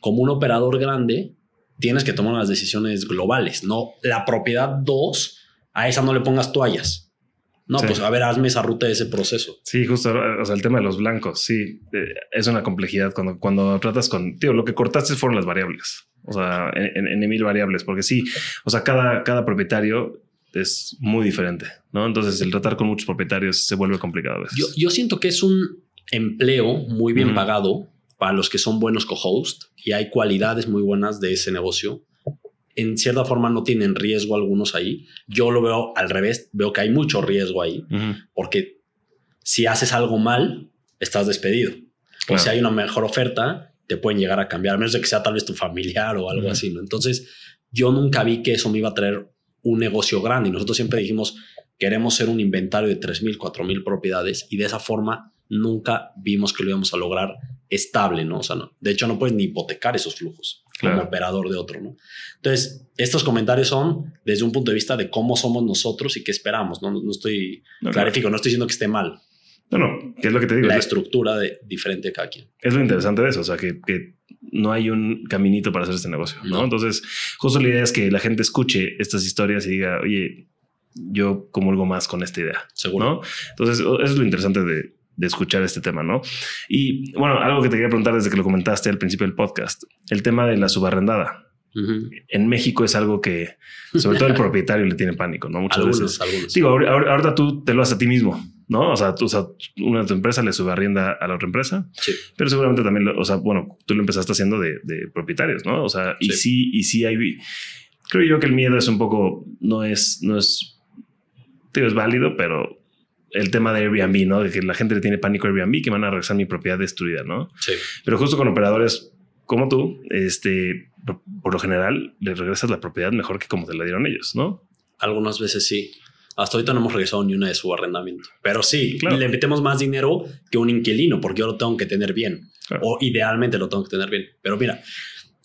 como un operador grande tienes que tomar unas decisiones globales, no la propiedad 2, a esa no le pongas toallas. No, Sí. pues a ver, hazme esa ruta de ese proceso. Sí, justo, o sea, el tema de los blancos, sí, eh, es una complejidad cuando, cuando tratas con, tío, lo que cortaste fueron las variables, o sea, en, en, en mil variables, porque sí, o sea, cada, cada propietario es muy diferente, ¿no? Entonces el tratar con muchos propietarios se vuelve complicado a veces. Yo, yo siento que es un empleo muy bien pagado para los que son buenos co-host y hay cualidades muy buenas de ese negocio. En cierta forma no tienen riesgo algunos ahí. Yo lo veo al revés, veo que hay mucho riesgo ahí, porque si haces algo mal, estás despedido. O si hay una mejor oferta, te pueden llegar a cambiar, a menos de que sea tal vez tu familiar o algo así. ¿no? Entonces, yo nunca vi que eso me iba a traer un negocio grande y nosotros siempre dijimos, queremos ser un inventario de 3.000, 4.000 propiedades y de esa forma nunca vimos que lo íbamos a lograr estable, ¿no? O sea, no, de hecho no puedes ni hipotecar esos flujos como operador de otro, ¿no? Entonces, estos comentarios son desde un punto de vista de cómo somos nosotros y qué esperamos, ¿no? No, estoy, clarifico, no estoy diciendo que esté mal. No, no, ¿qué es lo que te digo? La estructura de, diferente de cada quien. Es lo interesante de eso, o sea, que, que no hay un caminito para hacer este negocio, ¿no? Entonces, justo la idea es que la gente escuche estas historias y diga, oye, yo comulgo más con esta idea. Seguro. ¿no? Entonces, eso es lo interesante de, de escuchar este tema, ¿no? Y bueno, algo que te quería preguntar desde que lo comentaste al principio del podcast, el tema de la subarrendada. En México es algo que, sobre todo el propietario le tiene pánico, ¿no? Muchas veces. Digo, ahorita tú te lo haces a ti mismo, ¿no? O sea, tú, una de tu empresa le subarrienda a la otra empresa, sí. pero seguramente también, o sea, bueno, tú lo empezaste haciendo de, propietarios, ¿no? O sea, y sí. y sí hay, creo yo que el miedo es un poco, no es, no es, digo, es válido, pero el tema de Airbnb, ¿no? De que la gente le tiene pánico a Airbnb, que van a regresar mi propiedad destruida, ¿no? Sí. Pero justo con operadores como tú, este, por, lo general, le regresas la propiedad mejor que como te la dieron ellos, ¿no? Algunas veces sí. Hasta ahorita no hemos regresado ni una de su arrendamiento. Pero sí, le metemos más dinero que un inquilino porque yo lo tengo que tener bien. O idealmente lo tengo que tener bien. Pero mira,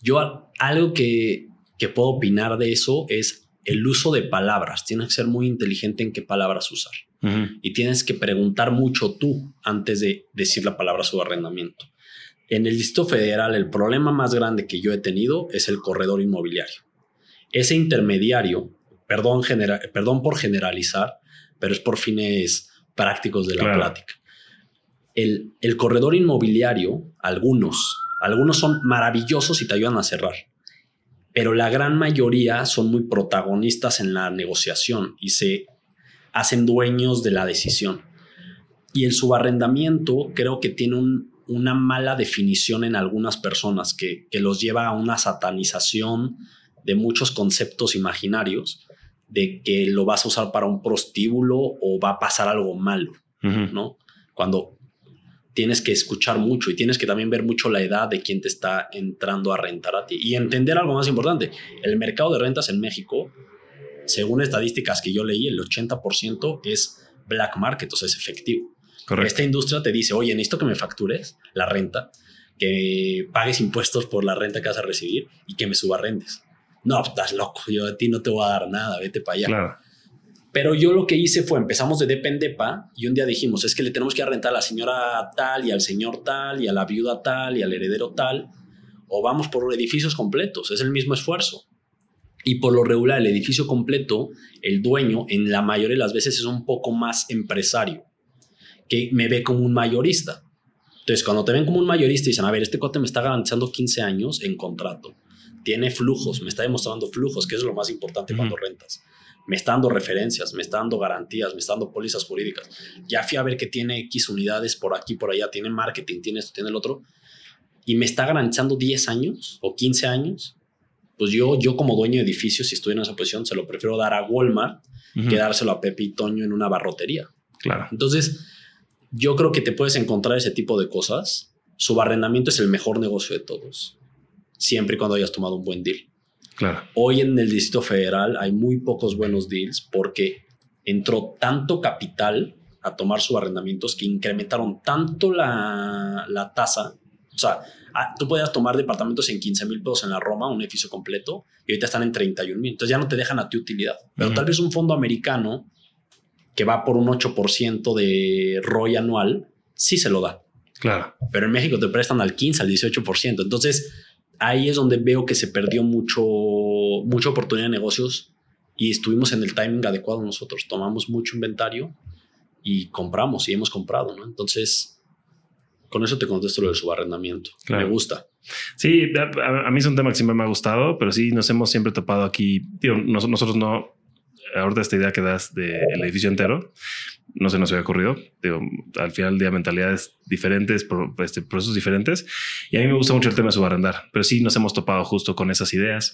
yo algo que, que puedo opinar de eso es el uso de palabras. Tienes que ser muy inteligente en qué palabras usar y tienes que preguntar mucho tú antes de decir la palabra subarrendamiento. En el Distrito Federal, el problema más grande que yo he tenido es el corredor inmobiliario. Ese intermediario, perdón, perdón por generalizar, pero es por fines prácticos de la plática. El, el corredor inmobiliario, algunos, algunos son maravillosos y te ayudan a cerrar pero la gran mayoría son muy protagonistas en la negociación y se hacen dueños de la decisión. Y el subarrendamiento creo que tiene una mala definición en algunas personas que, los lleva a una satanización de muchos conceptos imaginarios de que lo vas a usar para un prostíbulo o va a pasar algo malo, ¿no? Cuando tienes que escuchar mucho y tienes que también ver mucho la edad de quien te está entrando a rentar a ti y entender algo más importante. El mercado de rentas en México según estadísticas que yo leí, el 80% es black market, o sea, es efectivo. Esta industria te dice, oye, necesito que me factures la renta, que pagues impuestos por la renta que vas a recibir y que me subarrendes. No, estás loco, yo a ti no te voy a dar nada, vete para allá. Pero yo lo que hice fue, empezamos de dependepa y un día dijimos, es que le tenemos que rentar a la señora tal y al señor tal y a la viuda tal y al heredero tal, o vamos por edificios completos, es el mismo esfuerzo. Y por lo regular, el edificio completo, el dueño, en la mayoría de las veces es un poco más empresario, que me ve como un mayorista. Entonces, cuando te ven como un mayorista y dicen, a ver, este cote me está garantizando 15 años en contrato, tiene flujos, me está demostrando flujos, que es lo más importante cuando rentas. Me está dando referencias, me está dando garantías, me está dando pólizas jurídicas. Ya fui a ver que tiene X unidades por aquí, por allá, tiene marketing, tiene esto, tiene el otro. Y me está garantizando 10 años o 15 años pues yo, yo como dueño de edificio, si estoy en esa posición, se lo prefiero dar a Walmart que dárselo a Pepe y Toño en una barrotería. Claro. Entonces, yo creo que te puedes encontrar ese tipo de cosas. Su barrendamiento es el mejor negocio de todos, siempre y cuando hayas tomado un buen deal. Claro. Hoy en el Distrito Federal hay muy pocos buenos deals porque entró tanto capital a tomar sus arrendamientos que incrementaron tanto la, la tasa. O sea, Ah, tú podías tomar departamentos en 15 mil pesos en la Roma, un edificio completo, y ahorita están en 31 mil. Entonces ya no te dejan a ti utilidad. Pero tal vez un fondo americano que va por un 8% de ROI anual, sí se lo da. Claro. Pero en México te prestan al 15, al 18%. Entonces ahí es donde veo que se perdió mucho, mucha oportunidad de negocios y estuvimos en el timing adecuado nosotros. Tomamos mucho inventario y compramos y hemos comprado, ¿no? Entonces con eso te contesto lo del subarrendamiento. Me gusta. Sí, a, mí es un tema que siempre me ha gustado, pero sí nos hemos siempre topado aquí. nosotros no. ahorita esta idea que das del edificio entero, no se nos había ocurrido. Digo, al final del día, mentalidades diferentes, este, procesos diferentes. Y a mí me gusta mucho el tema de subarrendar, pero sí nos hemos topado justo con esas ideas.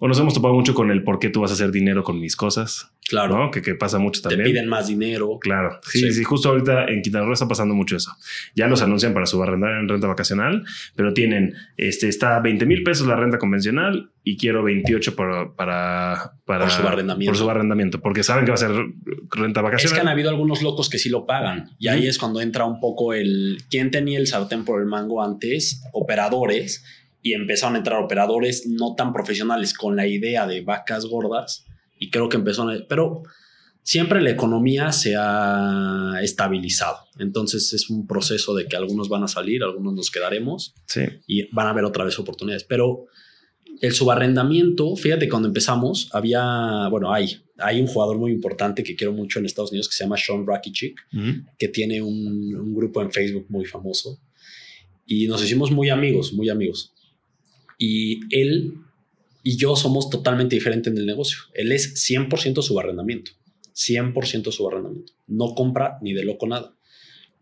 O nos hemos topado mucho con el por qué tú vas a hacer dinero con mis cosas. Claro. Que, que, pasa mucho también. Te piden más dinero. Claro. Sí, sí, justo ahorita en Quintana Roo está pasando mucho eso. Ya los anuncian para subarrendar en renta vacacional, pero tienen, este, está 20 mil pesos la renta convencional y quiero 28 para, para, para por subarrendamiento. Por subarrendamiento, porque saben que va a ser renta vacacional. Es que han habido algunos locos que sí lo pagan y ahí es cuando entra un poco el quién tenía el sartén por el mango antes, operadores y empezaron a entrar operadores no tan profesionales con la idea de vacas gordas y creo que empezó, a, pero siempre la economía se ha estabilizado. Entonces es un proceso de que algunos van a salir, algunos nos quedaremos y van a haber otra vez oportunidades. Pero el subarrendamiento, fíjate, cuando empezamos, había, bueno, hay, hay un jugador muy importante que quiero mucho en Estados Unidos que se llama Sean Rakitic, que tiene un, un, grupo en Facebook muy famoso. Y nos hicimos muy amigos, muy amigos. Y él y yo somos totalmente diferentes en el negocio. Él es 100% subarrendamiento. 100% subarrendamiento. No compra ni de loco nada.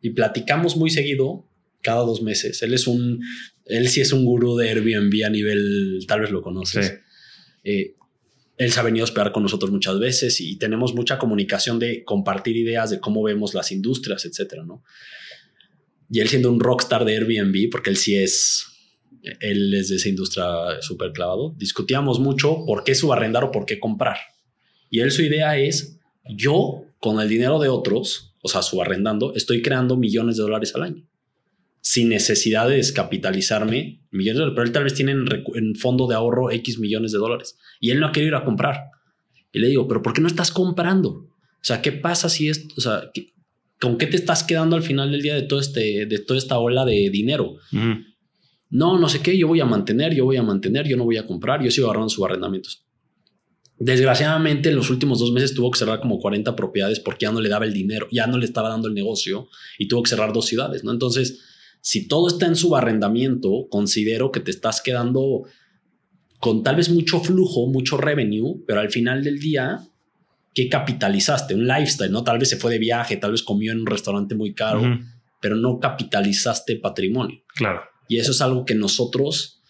Y platicamos muy seguido, cada dos meses. Él es un, él sí es un gurú de Airbnb a nivel, tal vez lo conoces. Eh, él se ha venido a hospedar con nosotros muchas veces y tenemos mucha comunicación de compartir ideas de cómo vemos las industrias, etcétera, ¿no? Y él siendo un rockstar de Airbnb, porque él sí es él es de esa industria súper clavado, discutíamos mucho por qué subarrendar o por qué comprar. Y él su idea es, yo con el dinero de otros, o sea, subarrendando, estoy creando millones de dólares al año. Sin necesidad de descapitalizarme millones de dólares, pero él tal vez tiene en, fondo de ahorro X millones de dólares y él no ha querido ir a comprar. Y le digo, pero ¿por qué no estás comprando? O sea, ¿qué pasa si es, o sea, ¿con qué te estás quedando al final del día de todo este, de toda esta ola de dinero? no, no sé qué, yo voy a mantener, yo voy a mantener, yo no voy a comprar, yo sigo agarrando sus arrendamientos. Desgraciadamente, en los últimos dos meses tuvo que cerrar como 40 propiedades porque ya no le daba el dinero, ya no le estaba dando el negocio y tuvo que cerrar dos ciudades, ¿no? Entonces, si todo está en su arrendamiento, considero que te estás quedando con tal vez mucho flujo, mucho revenue, pero al final del día, ¿qué capitalizaste? Un lifestyle, ¿no? Tal vez se fue de viaje, tal vez comió en un restaurante muy caro, pero no capitalizaste patrimonio. Claro. Y eso es algo que nosotros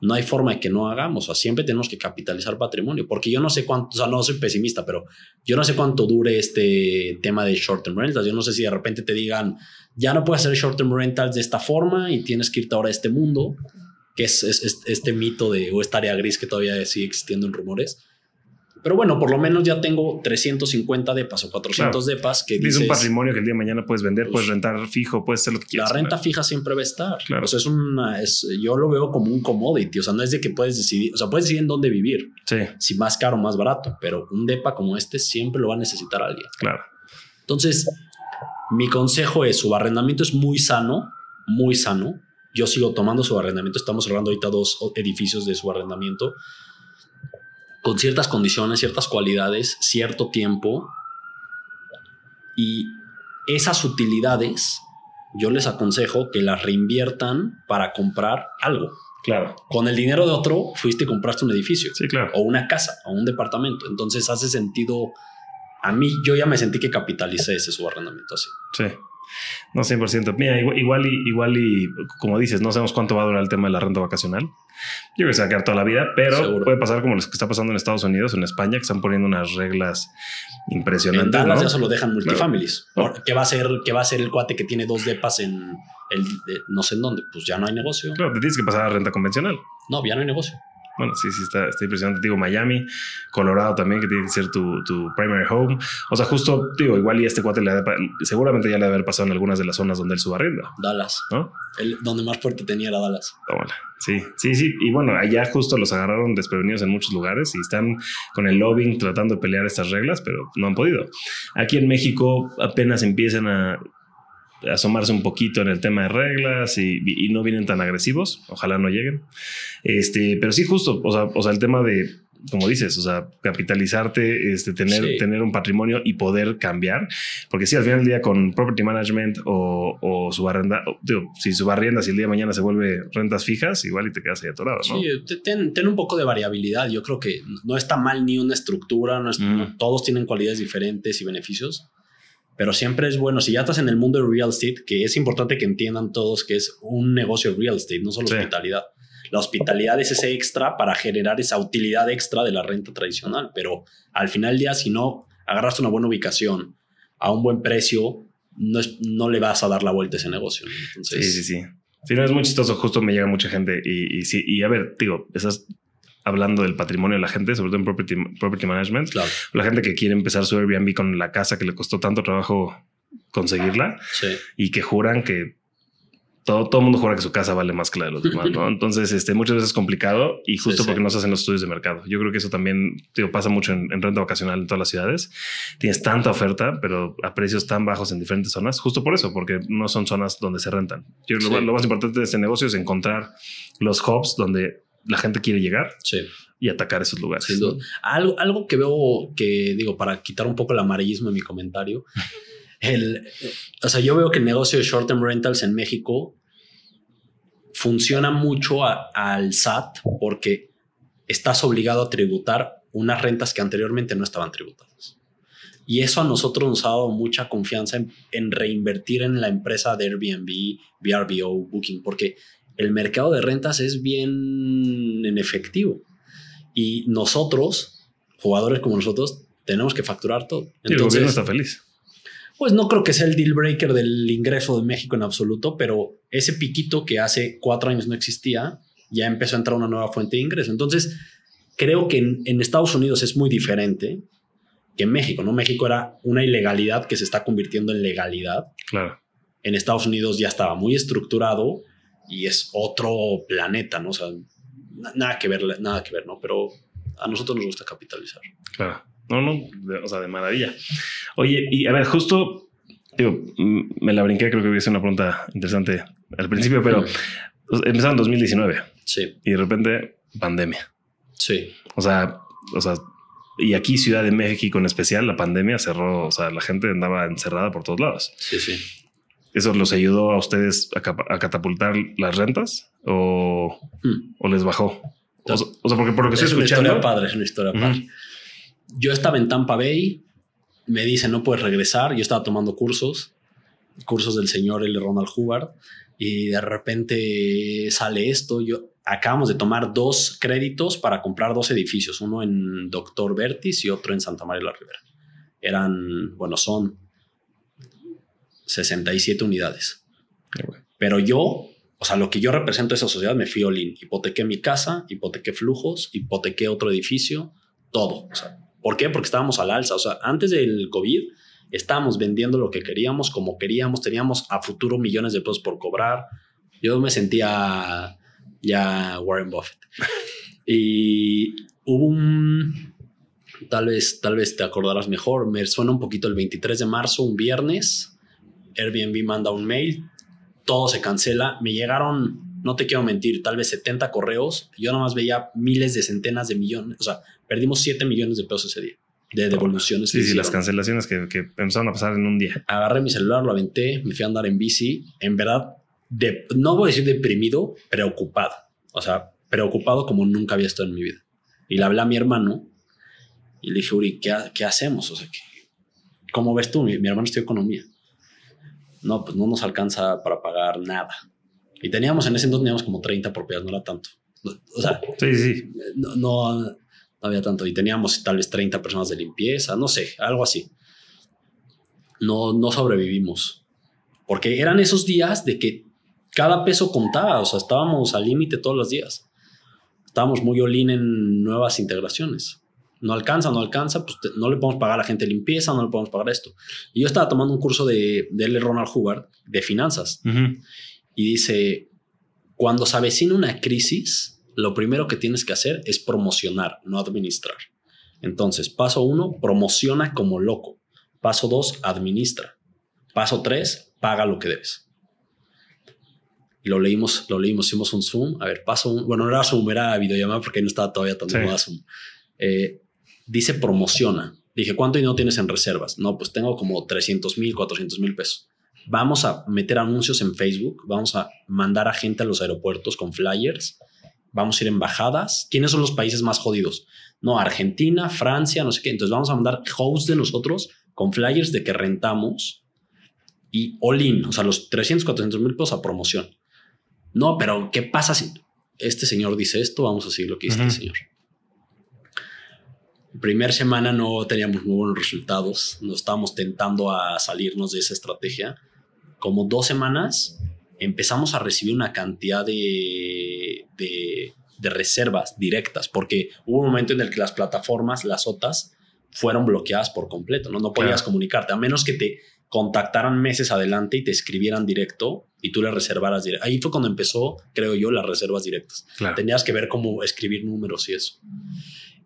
no hay forma de que no hagamos. O sea, siempre tenemos que capitalizar patrimonio, porque yo no sé cuánto, o sea, no soy pesimista, pero yo no sé cuánto dure este tema de short term rentals. Yo no sé si de repente te digan, ya no puedes hacer short term rentals de esta forma y tienes que irte ahora a este mundo, que es, es este mito de o esta área gris que todavía sigue existiendo en rumores. Pero bueno, por lo menos ya tengo 350 depas o 400 depas que es un patrimonio que el día de mañana puedes vender, puedes pues, rentar fijo, puedes hacer lo que quieras. La renta fija siempre va a estar. Claro. O sea, es una, es, yo lo veo como un commodity. O sea, no es de que puedes decidir, o sea, puedes decidir en dónde vivir. Sí. Si más caro o más barato, pero un depa como este siempre lo va a necesitar alguien. Claro. Entonces, mi consejo es su arrendamiento es muy sano, muy sano. Yo sigo tomando su arrendamiento. Estamos cerrando ahorita dos edificios de su arrendamiento con ciertas condiciones, ciertas cualidades, cierto tiempo. Y esas utilidades yo les aconsejo que las reinviertan para comprar algo. Claro. Con el dinero de otro fuiste y compraste un edificio. Sí, claro. O una casa o un departamento. Entonces hace sentido. A mí, yo ya me sentí que capitalicé ese subarrendamiento así. Sí. No, 100%. Mira, igual, y, igual y, como dices, no sabemos cuánto va a durar el tema de la renta vacacional. Yo creo que se va a quedar toda la vida, pero puede pasar como lo que está pasando en Estados Unidos, en España, que están poniendo unas reglas impresionantes. En Dallas ya solo dejan multifamilies. ¿Qué, va a ser, ¿Qué va a ser el cuate que tiene dos depas en el, no sé en dónde? Pues ya no hay negocio. Claro, te tienes que pasar a renta convencional. No, ya no hay negocio. Bueno, sí, sí, está, está impresionante. Digo, Miami, Colorado también, que tiene que ser tu, tu primary home. O sea, justo, digo, igual y este cuate le seguramente ya le debe haber pasado en algunas de las zonas donde él subarrienda. Dallas. ¿No? El, donde más fuerte tenía era Dallas. Bueno, sí, sí, sí. Y bueno, allá justo los agarraron desprevenidos en muchos lugares y están con el lobbying tratando de pelear estas reglas, pero no han podido. Aquí en México apenas empiezan a asomarse un poquito en el tema de reglas y, no vienen tan agresivos. Ojalá no lleguen. Este, pero sí, justo, o sea, o sea, el tema de como dices, o sea, capitalizarte, este, tener, tener un patrimonio y poder cambiar. Porque si al final del día con property management o, o subarrenda, digo, si subarrienda, si el día de mañana se vuelve rentas fijas, igual y te quedas ahí atorado, ¿no? Sí, ten, ten, un poco de variabilidad. Yo creo que no está mal ni una estructura, no mm. todos tienen cualidades diferentes y beneficios. Pero siempre es bueno, si ya estás en el mundo de real estate, que es importante que entiendan todos que es un negocio real estate, no solo hospitalidad la hospitalidad es ese extra para generar esa utilidad extra de la renta tradicional. Pero al final del día, si no agarraste una buena ubicación a un buen precio, no, es, no le vas a dar la vuelta a ese negocio. sí, sí, sí. Si no es muy chistoso, justo me llega mucha gente y, y sí, y a ver, digo, estás hablando del patrimonio de la gente, sobre todo en property, property management. Claro. La gente que quiere empezar su Airbnb con la casa que le costó tanto trabajo conseguirla y que juran que todo, todo el mundo jura que su casa vale más que la de los demás, ¿no? Entonces, este, muchas veces es complicado y justo porque no se hacen los estudios de mercado. Yo creo que eso también digo, pasa mucho en, renta vacacional en todas las ciudades. Tienes tanta oferta, pero a precios tan bajos en diferentes zonas, justo por eso, porque no son zonas donde se rentan. Yo lo, lo, más importante de este negocio es encontrar los hubs donde la gente quiere llegar y atacar esos lugares. Algo, algo que veo que digo, para quitar un poco el amarillismo en mi comentario, el, o sea, yo veo que el negocio de short term rentals en México funciona mucho al SAT porque estás obligado a tributar unas rentas que anteriormente no estaban tributadas. Y eso a nosotros nos ha dado mucha confianza en, reinvertir en la empresa de Airbnb, VRBO, Booking, porque el mercado de rentas es bien en efectivo. Y nosotros, jugadores como nosotros, tenemos que facturar todo. Entonces, el gobierno está feliz pues no creo que sea el deal breaker del ingreso de México en absoluto, pero ese piquito que hace cuatro años no existía, ya empezó a entrar una nueva fuente de ingreso. Entonces, creo que en, Estados Unidos es muy diferente que en México, ¿no? México era una ilegalidad que se está convirtiendo en legalidad. Claro. En Estados Unidos ya estaba muy estructurado y es otro planeta, ¿no? O sea, nada que ver, nada que ver, ¿no? Pero a nosotros nos gusta capitalizar. Claro. No, no, o sea, de maravilla. Oye, y a ver, justo, digo, me la brinqué, creo que hubiese una pregunta interesante al principio, pero empezaron en 2019. Sí. Y de repente, pandemia. Sí. O sea, o sea, y aquí Ciudad de México en especial, la pandemia cerró, o sea, la gente andaba encerrada por todos lados. Sí, sí. ¿Eso los ayudó a ustedes a, catapultar las rentas o, hmm. o les bajó? O, sea, porque por lo que estoy escuchando. Es una historia padre, es una historia padre yo estaba en Tampa Bay, me dice no puedes regresar, yo estaba tomando cursos, cursos del señor L. Ronald Hubbard, y de repente sale esto, yo acabamos de tomar dos créditos para comprar dos edificios, uno en Doctor Vertis y otro en Santa María la Ribera. Eran, bueno, son 67 unidades. Pero yo, o sea, lo que yo represento a esa sociedad, me fui all Hipotequé mi casa, hipotequé flujos, hipotequé otro edificio, todo. O sea, ¿Por qué? Porque estábamos al alza. O sea, antes del COVID estábamos vendiendo lo que queríamos, como queríamos, teníamos a futuro millones de pesos por cobrar. Yo me sentía ya Warren Buffett. y hubo un, tal vez, tal vez te acordarás mejor, me suena un poquito el 23 de marzo, un viernes, Airbnb manda un mail, todo se cancela, me llegaron no te quiero mentir, tal vez 70 correos. Yo nomás veía miles de centenas de millones. O sea, perdimos 7 millones de pesos ese día de devoluciones. Sí, sí, las cancelaciones que, empezaron a pasar en un día. Agarré mi celular, lo aventé, me fui a andar en bici. En verdad, de, no voy a decir deprimido, preocupado. O sea, preocupado como nunca había estado en mi vida. Y le hablé a mi hermano y le dije, Uri, ¿qué, qué hacemos? O sea, ¿cómo ves tú? Mi, mi hermano estudia economía. No, pues no nos alcanza para pagar nada. Y teníamos en ese entonces teníamos como 30 propiedades, no era tanto. O sea, sí, sí. No, no, había tanto. Y teníamos tal vez 30 personas de limpieza, no sé, algo así. No, no sobrevivimos. Porque eran esos días de que cada peso contaba, o sea, estábamos al límite todos los días. Estábamos muy olín en nuevas integraciones. No alcanza, no alcanza, pues no le podemos pagar a la gente limpieza, no le podemos pagar esto. Y yo estaba tomando un curso de, de L. Ronald Hubbard de finanzas y dice, cuando se avecina una crisis, lo primero que tienes que hacer es promocionar, no administrar. Entonces, paso uno, promociona como loco. Paso dos, administra. Paso tres, paga lo que debes. Y lo leímos, lo leímos, hicimos un Zoom. A ver, paso un, bueno, no era Zoom, era videollamada porque no estaba todavía tan sí. Zoom. Eh, dice promociona. Dije, ¿cuánto dinero tienes en reservas? No, pues tengo como 300 mil, 400 mil pesos. Vamos a meter anuncios en Facebook, vamos a mandar a gente a los aeropuertos con flyers, vamos a ir a embajadas. ¿Quiénes son los países más jodidos? No, Argentina, Francia, no sé qué. Entonces vamos a mandar hosts de nosotros con flyers de que rentamos y all in, o sea, los 300, 400 mil pesos a promoción. No, pero ¿qué pasa si este señor dice esto? Vamos a seguir lo que dice este señor. Primer semana no teníamos muy buenos resultados, nos estábamos tentando a salirnos de esa estrategia. Como dos semanas empezamos a recibir una cantidad de, de, reservas directas, porque hubo un momento en el que las plataformas, las OTAs, fueron bloqueadas por completo, no, no podías comunicarte, a menos que te contactaran meses adelante y te escribieran directo y tú le reservaras directo. Ahí fue cuando empezó, creo yo, las reservas directas. Tenías que ver cómo escribir números y eso.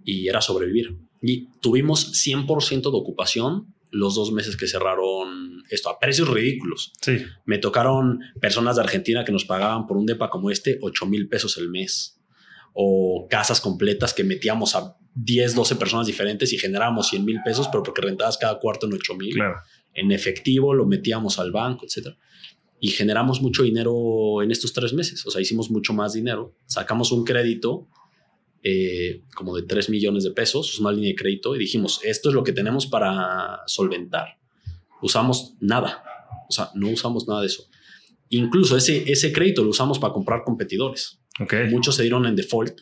Y era sobrevivir. Y tuvimos 100% de ocupación los dos meses que cerraron esto a precios ridículos. Sí. Me tocaron personas de Argentina que nos pagaban por un depa como este 8 mil pesos el mes. O casas completas que metíamos a 10, 12 personas diferentes y generábamos 100 mil pesos, pero porque rentabas cada cuarto en 8 mil. Claro en efectivo, lo metíamos al banco, etc. Y generamos mucho dinero en estos tres meses. O sea, hicimos mucho más dinero. Sacamos un crédito eh, como de 3 millones de pesos, una línea de crédito, y dijimos, esto es lo que tenemos para solventar. Usamos nada. O sea, no usamos nada de eso. Incluso ese, ese crédito lo usamos para comprar competidores. Okay. Muchos se dieron en default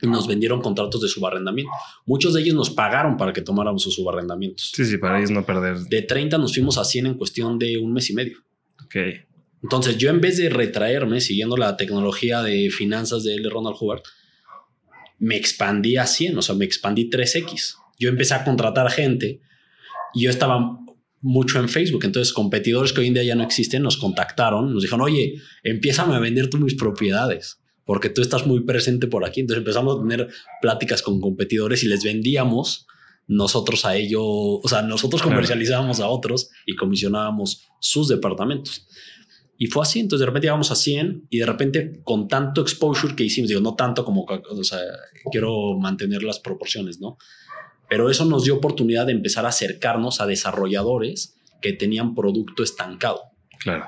y nos vendieron contratos de subarrendamiento. Muchos de ellos nos pagaron para que tomáramos sus subarrendamientos. Sí, sí, para ellos no perder. De 30 nos fuimos a 100 en cuestión de un mes y medio. Ok. Entonces yo en vez de retraerme siguiendo la tecnología de finanzas de L. Ronald Hubbard, me expandí a 100, o sea, me expandí 3X. Yo empecé a contratar gente y yo estaba mucho en Facebook. Entonces, competidores que hoy en día ya no existen nos contactaron, nos dijeron, oye, empieza a vender tú mis propiedades porque tú estás muy presente por aquí. Entonces empezamos a tener pláticas con competidores y les vendíamos nosotros a ellos, o sea, nosotros comercializábamos a otros y comisionábamos sus departamentos. Y fue así, entonces de repente llegamos a 100 y de repente con tanto exposure que hicimos, digo, no tanto como, o sea, quiero mantener las proporciones, ¿no? Pero eso nos dio oportunidad de empezar a acercarnos a desarrolladores que tenían producto estancado. Claro.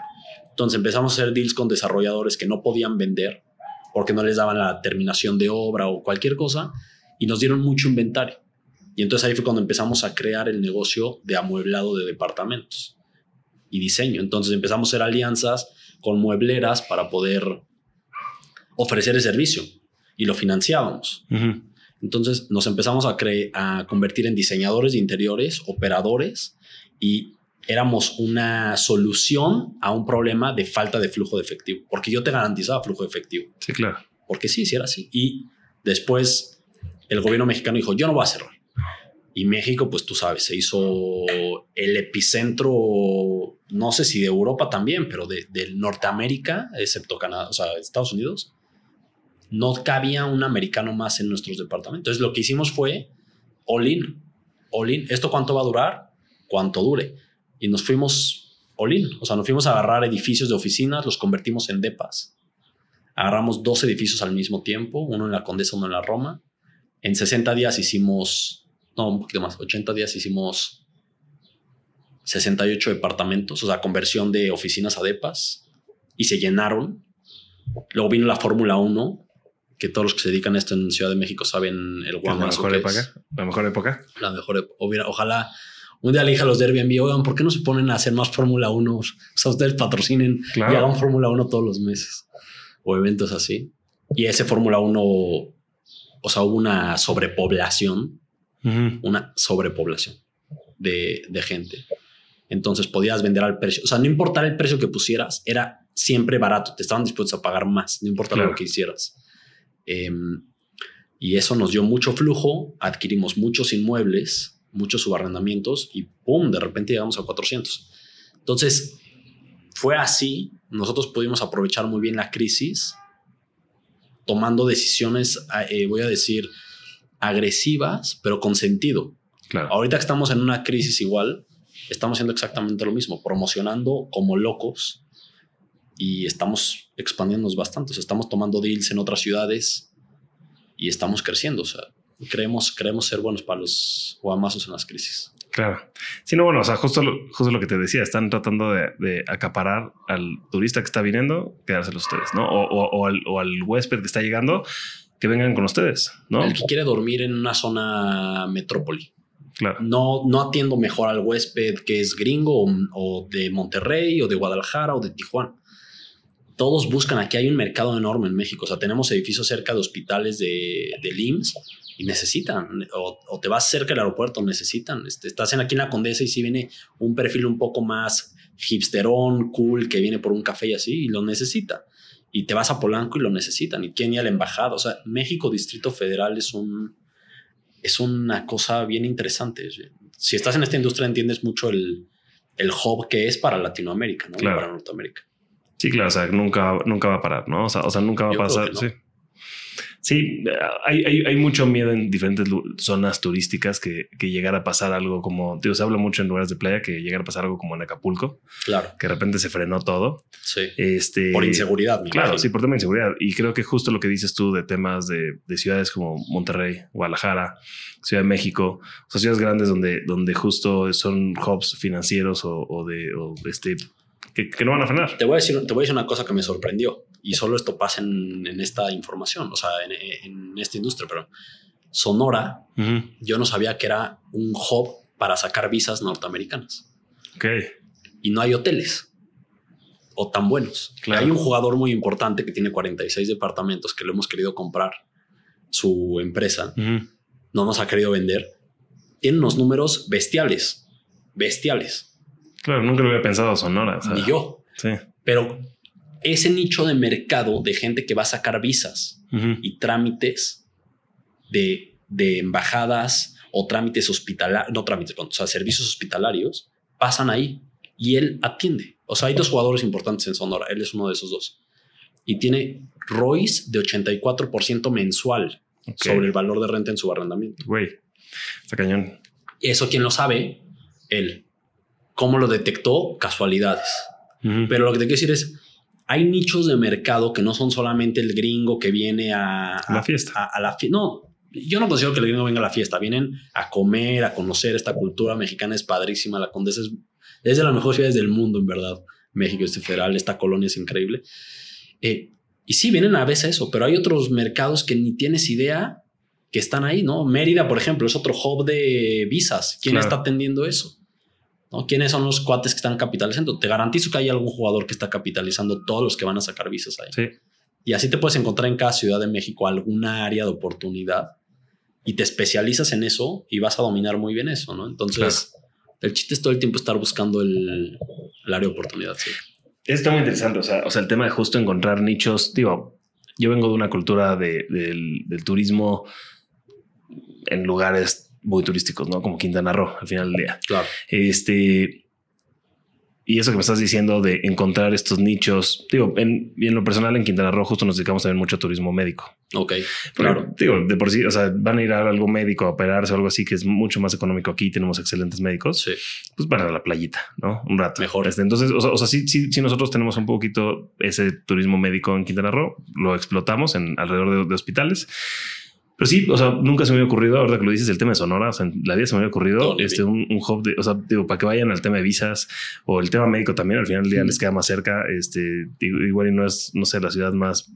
Entonces empezamos a hacer deals con desarrolladores que no podían vender porque no les daban la terminación de obra o cualquier cosa y nos dieron mucho inventario. Y entonces ahí fue cuando empezamos a crear el negocio de amueblado de departamentos y diseño. Entonces empezamos a hacer alianzas con muebleras para poder ofrecer el servicio y lo financiábamos. Entonces nos empezamos a, a convertir en diseñadores de interiores, operadores y éramos una solución a un problema de falta de flujo de efectivo, porque yo te garantizaba flujo de efectivo. Sí, claro. Porque sí, sí era así. Y después el gobierno mexicano dijo, yo no voy a cerrar. Y México, pues tú sabes, se hizo el epicentro, no sé si de Europa también, pero de, Norteamérica, excepto Canadá, o sea, Estados Unidos. No cabía un americano más en nuestros departamentos. Entonces lo que hicimos fue all in, all in. ¿Esto cuánto va a durar? Cuánto dure y nos fuimos all O sea, nos fuimos a agarrar edificios de oficinas, los convertimos en depas. Agarramos dos edificios al mismo tiempo, uno en la Condesa, uno en la Roma. En 60 días hicimos, no, un poquito más, 80 días hicimos 68 departamentos, o sea, conversión de oficinas a depas y se llenaron. Luego vino la Fórmula 1, que todos los que se dedican a esto en Ciudad de México saben el guamazo. La mejor época. La mejor época. La mejor época. Ojalá un día le dije a los de Airbnb, oigan, ¿por qué no se ponen a hacer más Fórmula 1? O sea, ustedes patrocinen y hagan Fórmula 1 todos los meses o eventos así. Y ese Fórmula 1, o sea, hubo una sobrepoblación, una sobrepoblación de, gente. Entonces podías vender al precio. O sea, no importara el precio que pusieras, era siempre barato. Te estaban dispuestos a pagar más, no importara lo que hicieras. Em, y eso nos dio mucho flujo, adquirimos muchos inmuebles muchos subarrendamientos y ¡pum! De repente llegamos a 400. Entonces, fue así. Nosotros pudimos aprovechar muy bien la crisis, tomando decisiones, eh, voy a decir, agresivas, pero con sentido. Claro. Ahorita que estamos en una crisis igual, estamos haciendo exactamente lo mismo, promocionando como locos y estamos expandiéndonos bastante. estamos tomando deals en otras ciudades y estamos creciendo. O sea, creemos, creemos ser buenos para los guamazos en las crisis. Claro. Sí, no, bueno, o sea, justo lo, justo lo que te decía, están tratando de, acaparar al turista que está viniendo, quedárselo ustedes, ¿no? O, al, o, al, huésped que está llegando, que vengan con ustedes, ¿no? El que quiere dormir en una zona metrópoli. Claro. No, no atiendo mejor al huésped que es gringo o, de Monterrey o de Guadalajara o de Tijuana. Todos buscan, aquí hay un mercado enorme en México, o sea, tenemos edificios cerca de hospitales de, de LIMS y necesitan, o, te vas cerca del aeropuerto, necesitan. Este, estás en aquí en la Condesa y si viene un perfil un poco más hipsterón, cool, que viene por un café y así, y lo necesita. Y te vas a Polanco y lo necesitan. Y Kenia, la embajada. O sea, México, Distrito Federal, es un. Es una cosa bien interesante. Si estás en esta industria, entiendes mucho el, el hub que es para Latinoamérica, ¿no? Para Norteamérica. Sí, claro, o sea, nunca, nunca va a parar, ¿no? O sea, o sea nunca va a pasar. Sí. Sí, hay, hay, mucho miedo en diferentes zonas turísticas que, que llegara a pasar algo como, digo, se habla mucho en lugares de playa que llegara a pasar algo como en Acapulco. Claro. Que de repente se frenó todo. Sí. Este, por inseguridad. claro, sí, por tema de inseguridad. Y creo que justo lo que dices tú de temas de, de, ciudades como Monterrey, Guadalajara, Ciudad de México, o sea, ciudades grandes donde, donde justo son hubs financieros o, o de o este que, no van a frenar. Te voy a decir, te voy a decir una cosa que me sorprendió y solo esto pasa en, esta información, o sea, en, esta industria, pero Sonora, yo no sabía que era un hub para sacar visas norteamericanas. Ok. Y no hay hoteles o tan buenos. Hay un jugador muy importante que tiene 46 departamentos que lo hemos querido comprar, su empresa, no nos ha querido vender. Tiene unos números bestiales, bestiales. Claro, nunca lo había pensado Sonora. Ni yo. Sí. Pero ese nicho de mercado de gente que va a sacar visas y trámites de, embajadas o trámites hospitalarios, no trámites, o sea, servicios hospitalarios, pasan ahí y él atiende. O sea, hay dos jugadores importantes en Sonora. Él es uno de esos dos. Y tiene ROIs de 84% mensual sobre el valor de renta en su arrendamiento. Güey, está cañón. Eso, quien lo sabe, él. ¿Cómo lo detectó? Casualidades. Pero lo que te quiero decir es, hay nichos de mercado que no son solamente el gringo que viene a, la fiesta. A, la No, yo no considero que el gringo venga a la fiesta. Vienen a comer, a conocer esta cultura mexicana. Es padrísima. La Condesa es, de las mejores ciudades del mundo, en verdad. México este federal, esta colonia es increíble. Eh, y sí, vienen a veces eso, pero hay otros mercados que ni tienes idea que están ahí, ¿no? Mérida, por ejemplo, es otro hub de visas. ¿Quién está atendiendo eso? ¿No? ¿Quiénes son los cuates que están capitalizando? Te garantizo que hay algún jugador que está capitalizando todos los que van a sacar visas ahí. Sí. Y así te puedes encontrar en cada ciudad de México alguna área de oportunidad y te especializas en eso y vas a dominar muy bien eso, ¿no? Entonces, el chiste es todo el tiempo estar buscando el, área de oportunidad. Sí. Está muy interesante. O sea, o sea, el tema de justo encontrar nichos. Digo, yo vengo de una cultura del, del turismo en lugares muy turísticos, ¿no? Como Quintana Roo al final del día. Claro. Este, y eso que me estás diciendo de encontrar estos nichos, digo, en, en lo personal en Quintana Roo justo nos dedicamos también mucho a turismo médico. Ok, claro. digo, de por sí, o sea, van a ir a algo médico, a operarse o algo así que es mucho más económico aquí, tenemos excelentes médicos. Sí. Pues van a la playita, ¿no? Un rato. Mejor. Este, entonces, o sea, sí, sí, sí, nosotros tenemos un poquito ese turismo médico en Quintana Roo, lo explotamos en alrededor de hospitales. Pero sí, o sea, nunca se me había ocurrido, ahora que lo dices, el tema de Sonora, o sea, en la vida se me había ocurrido este, un, un, hub de, o sea, digo, para que vayan al tema de visas o el tema médico también, al final del día les queda más cerca, este, igual y no es, no sé, la ciudad más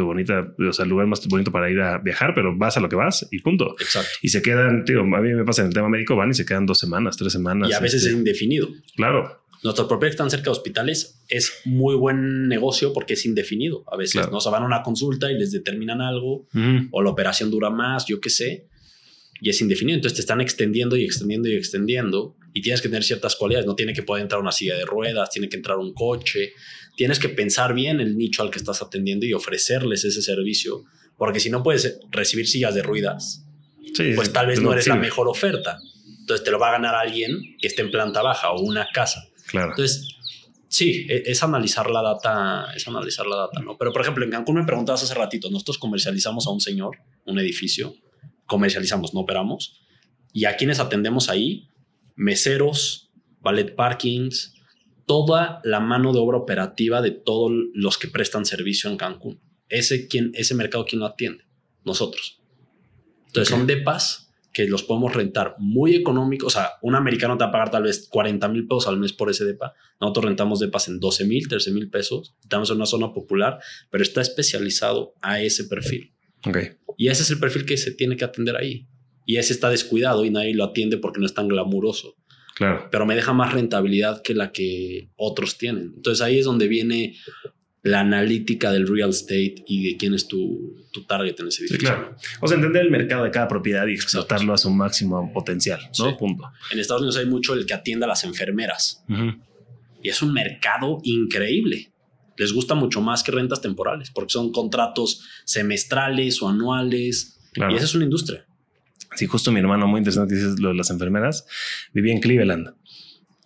bonita, o sea, el lugar más bonito para ir a viajar, pero vas a lo que vas y punto. Exacto. Y se quedan, digo, a mí me pasa en el tema médico, van y se quedan dos semanas, tres semanas. Y a veces este, es indefinido. Claro. Nuestros propiedades están cerca de hospitales es muy buen negocio porque es indefinido. A veces no se van a una consulta y les determinan algo o la operación dura más, yo qué sé, y es indefinido. Entonces te están extendiendo y extendiendo y extendiendo y tienes que tener ciertas cualidades. No tiene que poder entrar una silla de ruedas, tiene que entrar un coche. Tienes que pensar bien el nicho al que estás atendiendo y ofrecerles ese servicio, porque si no puedes recibir sillas de ruedas, pues tal vez no eres la mejor oferta. Entonces te lo va a ganar alguien que esté en planta baja o una casa. Claro. Entonces, sí, e, es analizar la data, es analizar la data, ¿no? Pero, por ejemplo, en Cancún me preguntabas hace ratito, nosotros comercializamos a un señor, un edificio, comercializamos, no operamos, y a quienes atendemos ahí, meseros, ballet parkings, toda la mano de obra operativa de todos los que prestan servicio en Cancún. Ese, quien, ese mercado, ¿quién lo atiende? Nosotros. Entonces son depas que los podemos rentar muy económicos. O sea, un americano te va a pagar tal vez 40 mil pesos al mes por ese depa. Nosotros rentamos depas en 12 mil, 13 mil pesos. Estamos en una zona popular, pero está especializado a ese perfil. Ok. Y ese es el perfil que se tiene que atender ahí. Y ese está descuidado y nadie lo atiende porque no es tan glamuroso. Claro. Pero me deja más rentabilidad que la que otros tienen. Entonces ahí es donde viene la analítica del real estate y de quién es tu, tu target en ese Sí, edificio. claro. O sea, entender el mercado de cada propiedad y explotarlo a su máximo potencial, ¿no? Sí. Punto. En Estados Unidos hay mucho el que atiende a las enfermeras y es un mercado increíble. Les gusta mucho más que rentas temporales porque son contratos semestrales o anuales Claro. y esa es una industria. Sí, justo mi hermano, muy interesante dices lo de las enfermeras, vivía en Cleveland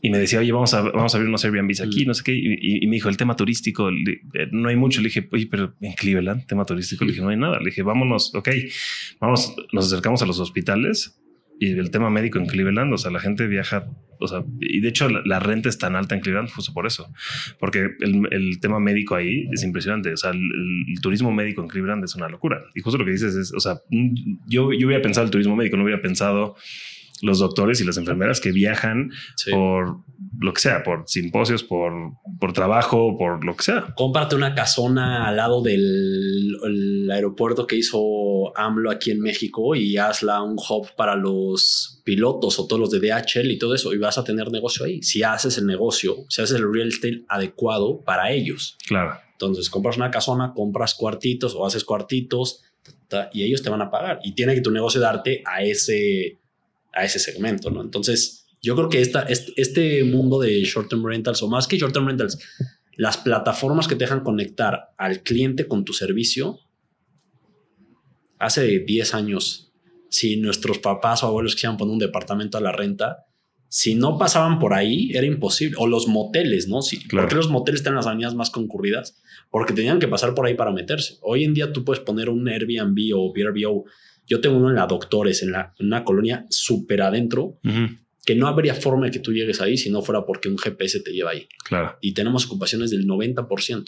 y me decía, oye, vamos a, vamos a abrir unos Airbnbs aquí, Mm. no sé qué. Y, y- me dijo, el tema turístico, eh, no hay mucho. Le dije, oye, pero en Cleveland, tema turístico, le dije, no hay nada. Le dije, vámonos, ok, vamos, nos acercamos a los hospitales y el tema médico en Cleveland, o sea, la gente viaja, o sea, y de hecho la, la renta es tan alta en Cleveland justo por eso, porque el, el tema médico ahí es impresionante, o sea, el, el turismo médico en Cleveland es una locura. Y justo lo que dices es, o sea, mm, yo, yo hubiera pensado el turismo médico, no hubiera pensado los doctores y las enfermeras que viajan Sí. por lo que sea, por simposios, por, por trabajo, por lo que sea. Cómprate una casona al lado del el aeropuerto que hizo AMLO aquí en México y hazla un hub para los pilotos o todos los de DHL y todo eso y vas a tener negocio ahí. Si haces el negocio, si haces el real estate adecuado para ellos. Claro. Entonces compras una casona, compras cuartitos o haces cuartitos y ellos te van a pagar y tiene que tu negocio darte a ese, a ese segmento, ¿no? Entonces yo creo que esta, este, este mundo de short term rentals o más que short term rentals, las plataformas que te dejan conectar al cliente con tu servicio, hace 10 años, si nuestros papás o abuelos quisieran poner un departamento a la renta, si no pasaban por ahí, era imposible. O los moteles, ¿no? Sí, Claro. ¿Por qué los moteles están en las avenidas más concurridas? Porque tenían que pasar por ahí para meterse. Hoy en día tú puedes poner un Airbnb o VRBO. Yo tengo uno en la Doctores, en, la, en una colonia súper adentro, que no habría forma de que tú llegues ahí si no fuera porque un GPS te lleva ahí. Claro. Y tenemos ocupaciones del 90%.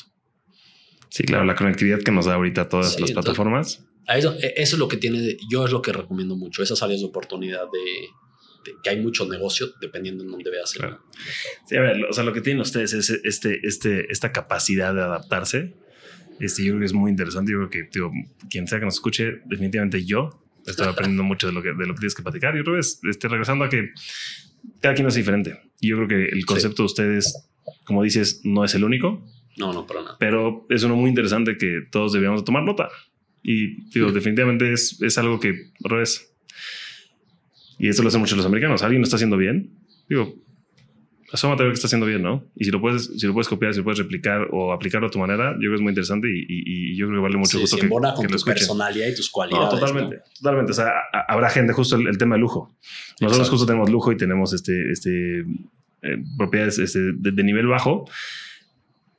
Sí, claro, la conectividad que nos da ahorita todas Sí, las entonces- plataformas. A Eso, e- eso es lo que tiene, yo es lo que recomiendo mucho, esas áreas de oportunidad de, de que hay mucho negocio dependiendo en dónde veas. Claro. Sí, a ver, o sea, lo que tienen ustedes es este, este, esta capacidad de adaptarse. Este, yo creo que es muy interesante. Yo creo que digo, quien sea que nos escuche, definitivamente yo estoy aprendiendo mucho de lo que, de lo que tienes que platicar. Y otra vez, este, regresando a que cada quien es diferente. Yo creo que el concepto de ustedes, como dices, no es el único, No, no, para nada. pero es uno muy interesante que todos deberíamos tomar nota. Y digo, definitivamente es, es algo que, otra vez, y esto lo hacen muchos los americanos. Alguien lo está haciendo bien. Digo, asómate a ver qué está haciendo bien, ¿no? Y si lo puedes, si lo puedes copiar, si lo puedes replicar o aplicarlo a tu manera, yo creo que es muy interesante y, y- y yo creo que vale mucho Sí, gusto se que, con que tu escuchen. personalidad y tus No, cualidades. totalmente, ¿no? totalmente. O sea, a- habrá gente, justo el, el tema de lujo. Nosotros Exacto. justo tenemos lujo y tenemos este, este eh, propiedades este, de, de nivel bajo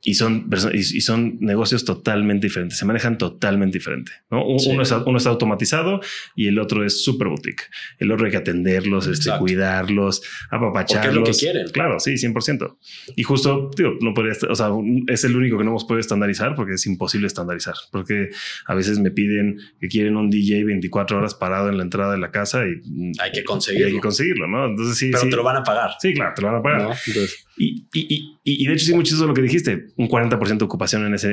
y son, y, y son negocios totalmente diferentes. Se manejan totalmente diferente. ¿no? Sí. Uno, está, uno está automatizado y el otro es super boutique. El otro hay que atenderlos, este, cuidarlos, apapacharlos. Porque es lo que quieren. Claro, sí, 100%. Y justo, digo, no podría, o sea, es el único que no hemos podido estandarizar porque es imposible estandarizar. Porque a veces me piden que quieren un DJ 24 horas parado en la entrada de la casa y Hay que y conseguirlo. hay que conseguirlo, ¿no? Entonces sí, pero sí. te lo van a pagar. Sí, claro, te lo van a pagar. ¿no? Entonces, Y, y, y, y de hecho sí, mucho eso lo que dijiste, un 40% de ocupación en ese,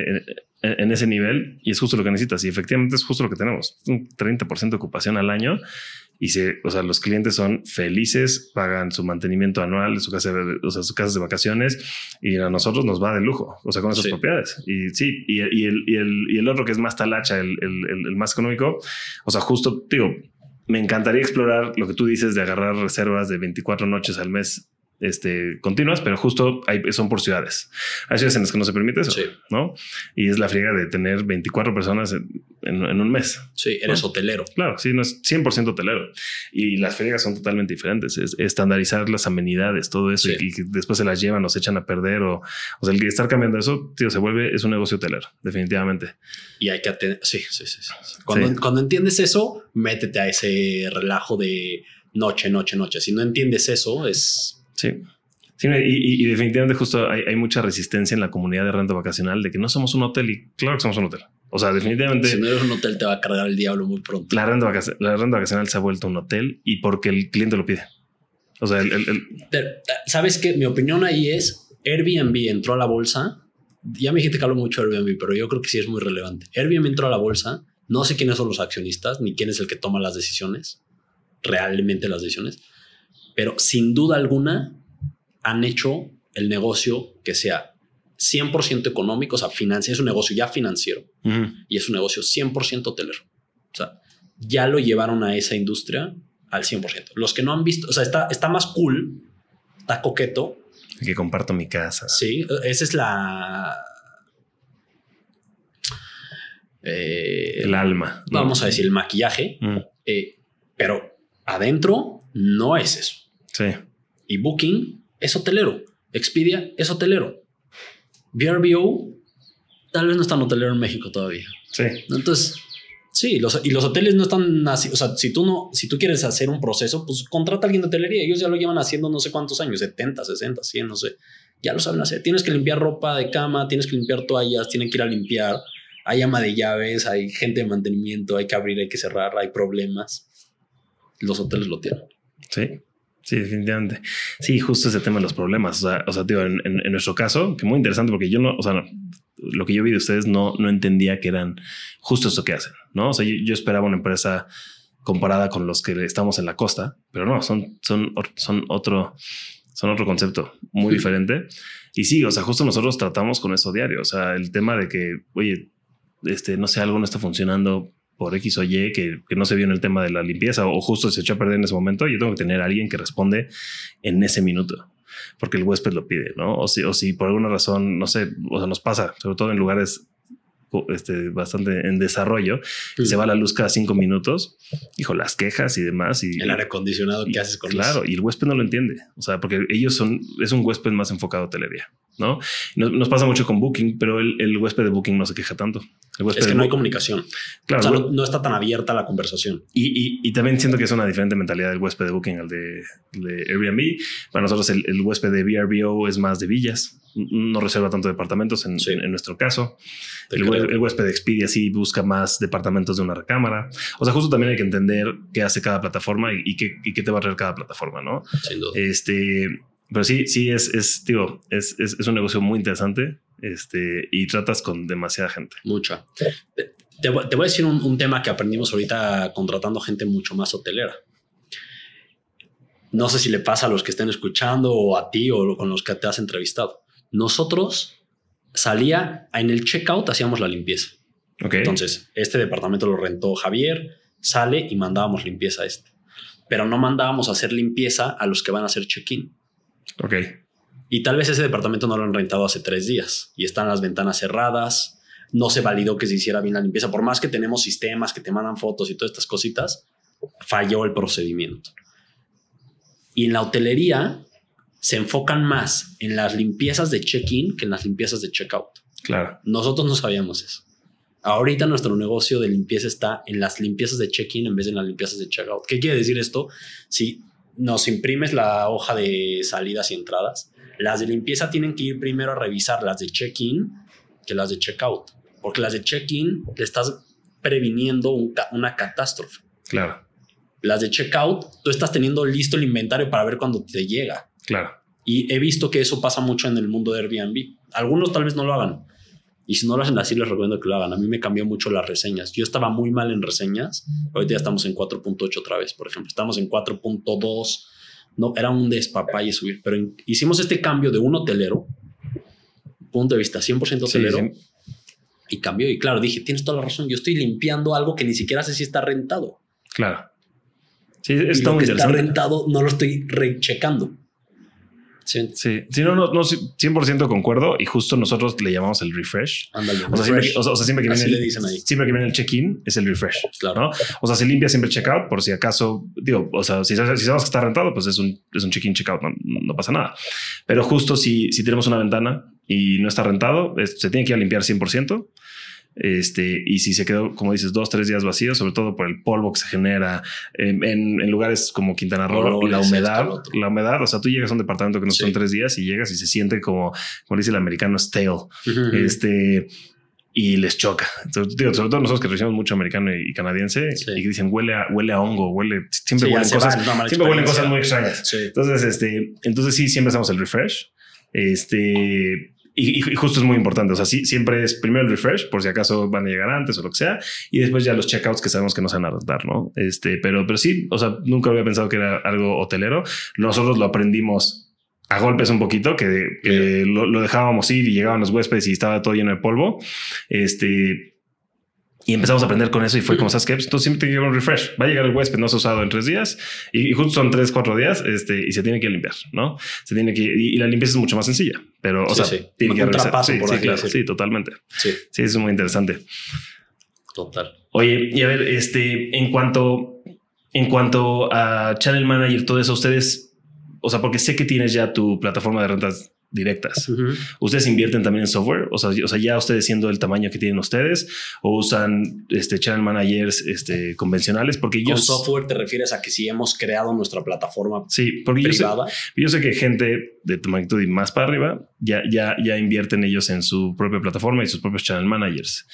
en, en ese nivel y es justo lo que necesitas. Y efectivamente es justo lo que tenemos, un 30% de ocupación al año y se, o sea, los clientes son felices, pagan su mantenimiento anual su casa, de- o sea, sus casas de vacaciones y a nosotros nos va de lujo, o sea, con esas Sí. propiedades. Y sí, y, y el, y, el, y el otro que es más talacha, el, el, el- el más económico, o sea, justo digo, me encantaría explorar lo que tú dices de agarrar reservas de 24 noches al mes este, continuas, pero justo hay, son por ciudades. Hay ciudades en las que no se permite eso, Sí. ¿no? Y es la friega de tener 24 personas en, en- en un mes. sí, eres hotelero. Claro, sí, no es 100% hotelero. Y las friegas son totalmente diferentes. Es estandarizar las amenidades, todo eso, Sí. y, que después se las llevan o se echan a perder. O, o sea, el que estar cambiando eso, tío, se vuelve, es un negocio hotelero, definitivamente. Y hay que atender. Sí, sí, sí. sí. Cuando, Sí. cuando entiendes eso, métete a ese relajo de noche, noche, noche. Si no entiendes eso, es. Sí. Sí, y, y- definitivamente justo hay, hay mucha resistencia en la comunidad de renta vacacional de que no somos un hotel y claro que somos un hotel. O sea, definitivamente. Si no eres un hotel, te va a cargar el diablo muy pronto. La renta, vacacional, la renta vacacional se ha vuelto un hotel y porque el cliente lo pide. O sea, el, el, el... Pero, ¿sabes qué? Mi opinión ahí es Airbnb entró a la bolsa. Ya me dijiste que hablo mucho de Airbnb, pero yo creo que sí es muy relevante. Airbnb entró a la bolsa. No sé quiénes son los accionistas ni quién es el que toma las decisiones, realmente las decisiones, pero sin duda alguna han hecho el negocio que sea 100% económico, o sea, financia, es un negocio ya financiero uh -huh. y es un negocio 100% hotelero. O sea, ya lo llevaron a esa industria al 100%. Los que no han visto, o sea, está, está más cool, está coqueto. Que comparto mi casa. Sí, esa es la... Eh, el alma. ¿no? Vamos a decir el maquillaje, Mm. eh, pero adentro no es eso. Sí. Y Booking es hotelero. Expedia es hotelero. VRBO tal vez no es tan hotelero en México todavía. Sí. Entonces, sí, los, y los hoteles no están así. O sea, si tú no, si tú quieres hacer un proceso, pues contrata a alguien de hotelería. Ellos ya lo llevan haciendo no sé cuántos años, 70, 60, 100, no sé. Ya lo saben hacer. Tienes que limpiar ropa de cama, tienes que limpiar toallas, tienen que ir a limpiar. Hay ama de llaves, hay gente de mantenimiento, hay que abrir, hay que cerrar, hay problemas. Los hoteles lo tienen. Sí. Sí, definitivamente. Sí, justo ese tema de los problemas. O sea, o sea tío, en, en, en, nuestro caso, que muy interesante porque yo no, o sea, no, lo que yo vi de ustedes no, no entendía que eran justo esto que hacen, ¿no? O sea, yo, yo, esperaba una empresa comparada con los que estamos en la costa, pero no, son, son, son otro, son otro concepto muy sí. diferente. Y sí, o sea, justo nosotros tratamos con eso diario. O sea, el tema de que, oye, este, no sé, algo no está funcionando por X o Y que, que, no se vio en el tema de la limpieza o justo se echó a perder en ese momento, yo tengo que tener a alguien que responde en ese minuto porque el huésped lo pide, ¿no? O si, o si por alguna razón, no sé, o sea, nos pasa, sobre todo en lugares este, bastante en desarrollo, sí. se va la luz cada cinco minutos, hijo, las quejas y demás. Y, el aire acondicionado que haces con Claro, eso? y el huésped no lo entiende, o sea, porque ellos son, es un huésped más enfocado a hotelería. ¿No? Nos, nos, pasa mucho con Booking, pero el, el, huésped de Booking no se queja tanto. El es que no hay comunicación. Claro. O sea, no, no, está tan abierta la conversación. Y, y, y, también siento que es una diferente mentalidad del huésped de Booking al de, de Airbnb. Para nosotros el, el, huésped de VRBO es más de villas. No reserva tanto departamentos en, sí. en, nuestro caso. El, el, huésped de Expedia sí busca más departamentos de una recámara. O sea, justo también hay que entender qué hace cada plataforma y, y qué, y qué te va a traer cada plataforma, ¿no? Sin duda. Este, pero sí, sí, es, es, digo, es, es, es un negocio muy interesante este, y tratas con demasiada gente. Mucha. Te, te, voy a decir un, un, tema que aprendimos ahorita contratando gente mucho más hotelera. No sé si le pasa a los que estén escuchando o a ti o con los que te has entrevistado. Nosotros salía en el checkout, hacíamos la limpieza. Okay. Entonces, este departamento lo rentó Javier, sale y mandábamos limpieza a este. Pero no mandábamos a hacer limpieza a los que van a hacer check-in. Ok. Y tal vez ese departamento no lo han rentado hace tres días y están las ventanas cerradas. No se validó que se hiciera bien la limpieza. Por más que tenemos sistemas que te mandan fotos y todas estas cositas, falló el procedimiento. Y en la hotelería se enfocan más en las limpiezas de check-in que en las limpiezas de check-out. Claro. Nosotros no sabíamos eso. Ahorita nuestro negocio de limpieza está en las limpiezas de check-in en vez de en las limpiezas de check-out. ¿Qué quiere decir esto? Si nos imprimes la hoja de salidas y entradas, las de limpieza tienen que ir primero a revisar las de check-in que las de check-out, porque las de check-in le estás previniendo un, una catástrofe. Claro. Las de check-out, tú estás teniendo listo el inventario para ver cuándo te llega. Claro. Y he visto que eso pasa mucho en el mundo de Airbnb. Algunos tal vez no lo hagan. Y si no lo hacen así, les recomiendo que lo hagan. A mí me cambió mucho las reseñas. Yo estaba muy mal en reseñas. Ahorita ya estamos en 4.8 otra vez, por ejemplo. Estamos en 4.2. No, era un despapalle subir. Pero hicimos este cambio de un hotelero, punto de vista 100% hotelero, sí, sí. y cambió. Y claro, dije, tienes toda la razón. Yo estoy limpiando algo que ni siquiera sé si está rentado. Claro. Sí, está muy que está rentado no lo estoy rechecando. Sí, sí, sí no, no, no, 100% concuerdo y justo nosotros le llamamos el refresh. Ándale, o, sea, siempre, o, sea, siempre, que viene el, siempre que viene el check-in es el refresh. Claro. ¿no? O sea, se limpia siempre check-out por si acaso, digo, o sea, si, si sabes que está rentado, pues es un, es un check-in, check-out, no, no, pasa nada. Pero justo si, si tenemos una ventana y no está rentado, es, se tiene que ir a limpiar 100%. Este, y si se quedó, como dices, dos, tres días vacío, sobre todo por el polvo que se genera en, en, en lugares como Quintana Roo, la humedad, la humedad, o sea, tú llegas a un departamento que no sí. son tres días y llegas y se siente como, como dice el americano, stale. Uh -huh. Este, y les choca. Entonces, digo, sobre todo nosotros que recibimos mucho americano y, canadiense y que dicen huele a, huele a hongo, huele, siempre huelen cosas, siempre huelen cosas muy extrañas. Entonces, este, entonces sí, siempre hacemos el refresh. Este, y, justo es muy importante. O sea, sí, siempre es primero el refresh, por si acaso van a llegar antes o lo que sea, y después ya los checkouts que sabemos que nos van a dar, ¿no? Este, pero, pero sí, o sea, nunca había pensado que era algo hotelero. Nosotros lo aprendimos a golpes un poquito, que, lo, dejábamos ir y llegaban los huéspedes y estaba todo lleno de polvo. Este, y empezamos a aprender con eso y fue como, ¿sabes qué? Pues entonces siempre tiene que un refresh. Va a llegar el huésped, no se ha usado en tres días y, justo son tres, cuatro días este, y se tiene que limpiar, ¿no? Se tiene que, y, la limpieza es mucho más sencilla, pero, o sea, tiene que revisar. Sí, sí, claro, sí, totalmente. Sí. Sí, eso es muy interesante. Total. Oye, y a ver, este, en cuanto, en cuanto a Channel Manager, todo eso, ustedes, o sea, porque sé que tienes ya tu plataforma de rentas directas. ¿Ustedes invierten también en software? O sea, o sea, ya ustedes siendo el tamaño que tienen ustedes o usan este channel managers este, convencionales porque Con software te refieres a que si hemos creado nuestra plataforma sí, porque privada. Yo sé, que gente de tu magnitud y más para arriba ya, ya, ya invierten ellos en su propia plataforma y sus propios channel managers.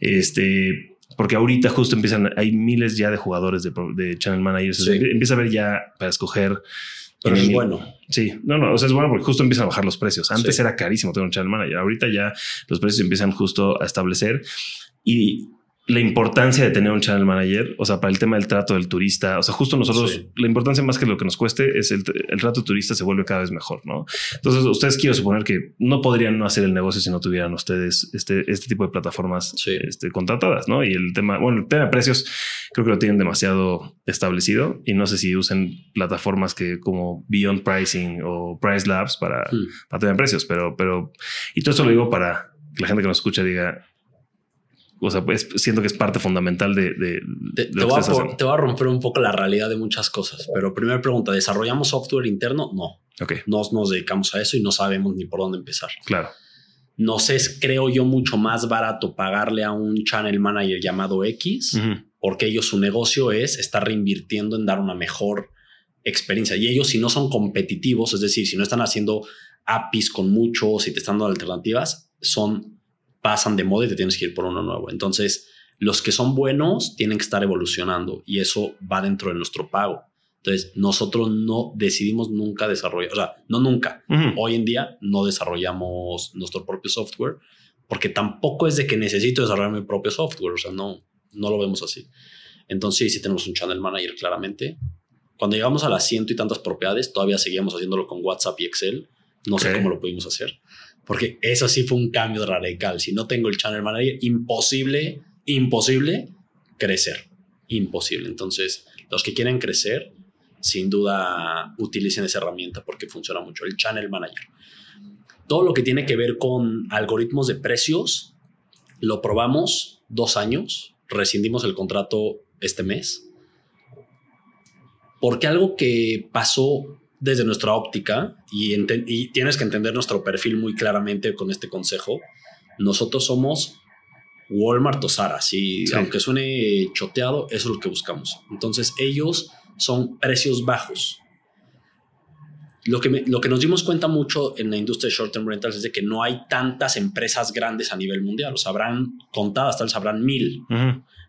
Este, porque ahorita justo empiezan, hay miles ya de jugadores de, channel managers. Empieza a ver ya para escoger pero es bueno. Sí, no, no, o sea, es bueno porque justo empiezan a bajar los precios. Antes era carísimo tener un channel manager. Ahorita ya los precios empiezan justo a establecer y la importancia de tener un channel manager, o sea, para el tema del trato del turista, o sea, justo nosotros, la importancia más que lo que nos cueste es el, el trato turista se vuelve cada vez mejor, ¿no? Entonces, ustedes quiero suponer que no podrían no hacer el negocio si no tuvieran ustedes este, este tipo de plataformas este, contratadas, ¿no? Y el tema, bueno, el tema de precios creo que lo tienen demasiado establecido y no sé si usen plataformas que como Beyond Pricing o Price Labs para, hmm. para tener precios, pero, pero, y todo esto lo digo para que la gente que nos escucha diga, o sea, pues siento que es parte fundamental de... de, te, voy a, te, a, romper un poco la realidad de muchas cosas, pero primera pregunta, ¿desarrollamos software interno? No. Ok. Nos, nos dedicamos a eso y no sabemos ni por dónde empezar. Claro. Nos es, creo yo, mucho más barato pagarle a un channel manager llamado X, porque ellos su negocio es estar reinvirtiendo en dar una mejor experiencia. Y ellos, si no son competitivos, es decir, si no están haciendo APIs con muchos, si te están dando alternativas, son pasan de moda y te tienes que ir por uno nuevo. Entonces, los que son buenos tienen que estar evolucionando y eso va dentro de nuestro pago. Entonces, nosotros no decidimos nunca desarrollar, o sea, no nunca. Hoy en día no desarrollamos nuestro propio software porque tampoco es de que necesito desarrollar mi propio software, o sea, no, no lo vemos así. Entonces, sí, sí tenemos un channel manager claramente. Cuando llegamos a las ciento y tantas propiedades, todavía seguíamos haciéndolo con WhatsApp y Excel. No sé cómo lo pudimos hacer porque eso sí fue un cambio radical. Si no tengo el channel manager, imposible, imposible crecer. Imposible. Entonces, los que quieren crecer, sin duda utilicen esa herramienta porque funciona mucho. El channel manager. Todo lo que tiene que ver con algoritmos de precios, lo probamos dos años, rescindimos el contrato este mes. Porque algo que pasó desde nuestra óptica y, tienes que entender nuestro perfil muy claramente con este consejo. Nosotros somos Walmart o Zara, sí, aunque suene choteado, eso es lo que buscamos. Entonces ellos son precios bajos. Lo que, lo que nos dimos cuenta mucho en la industria de short term rentals es de que no hay tantas empresas grandes a nivel mundial. O sea, habrán contadas, tal vez habrán mil,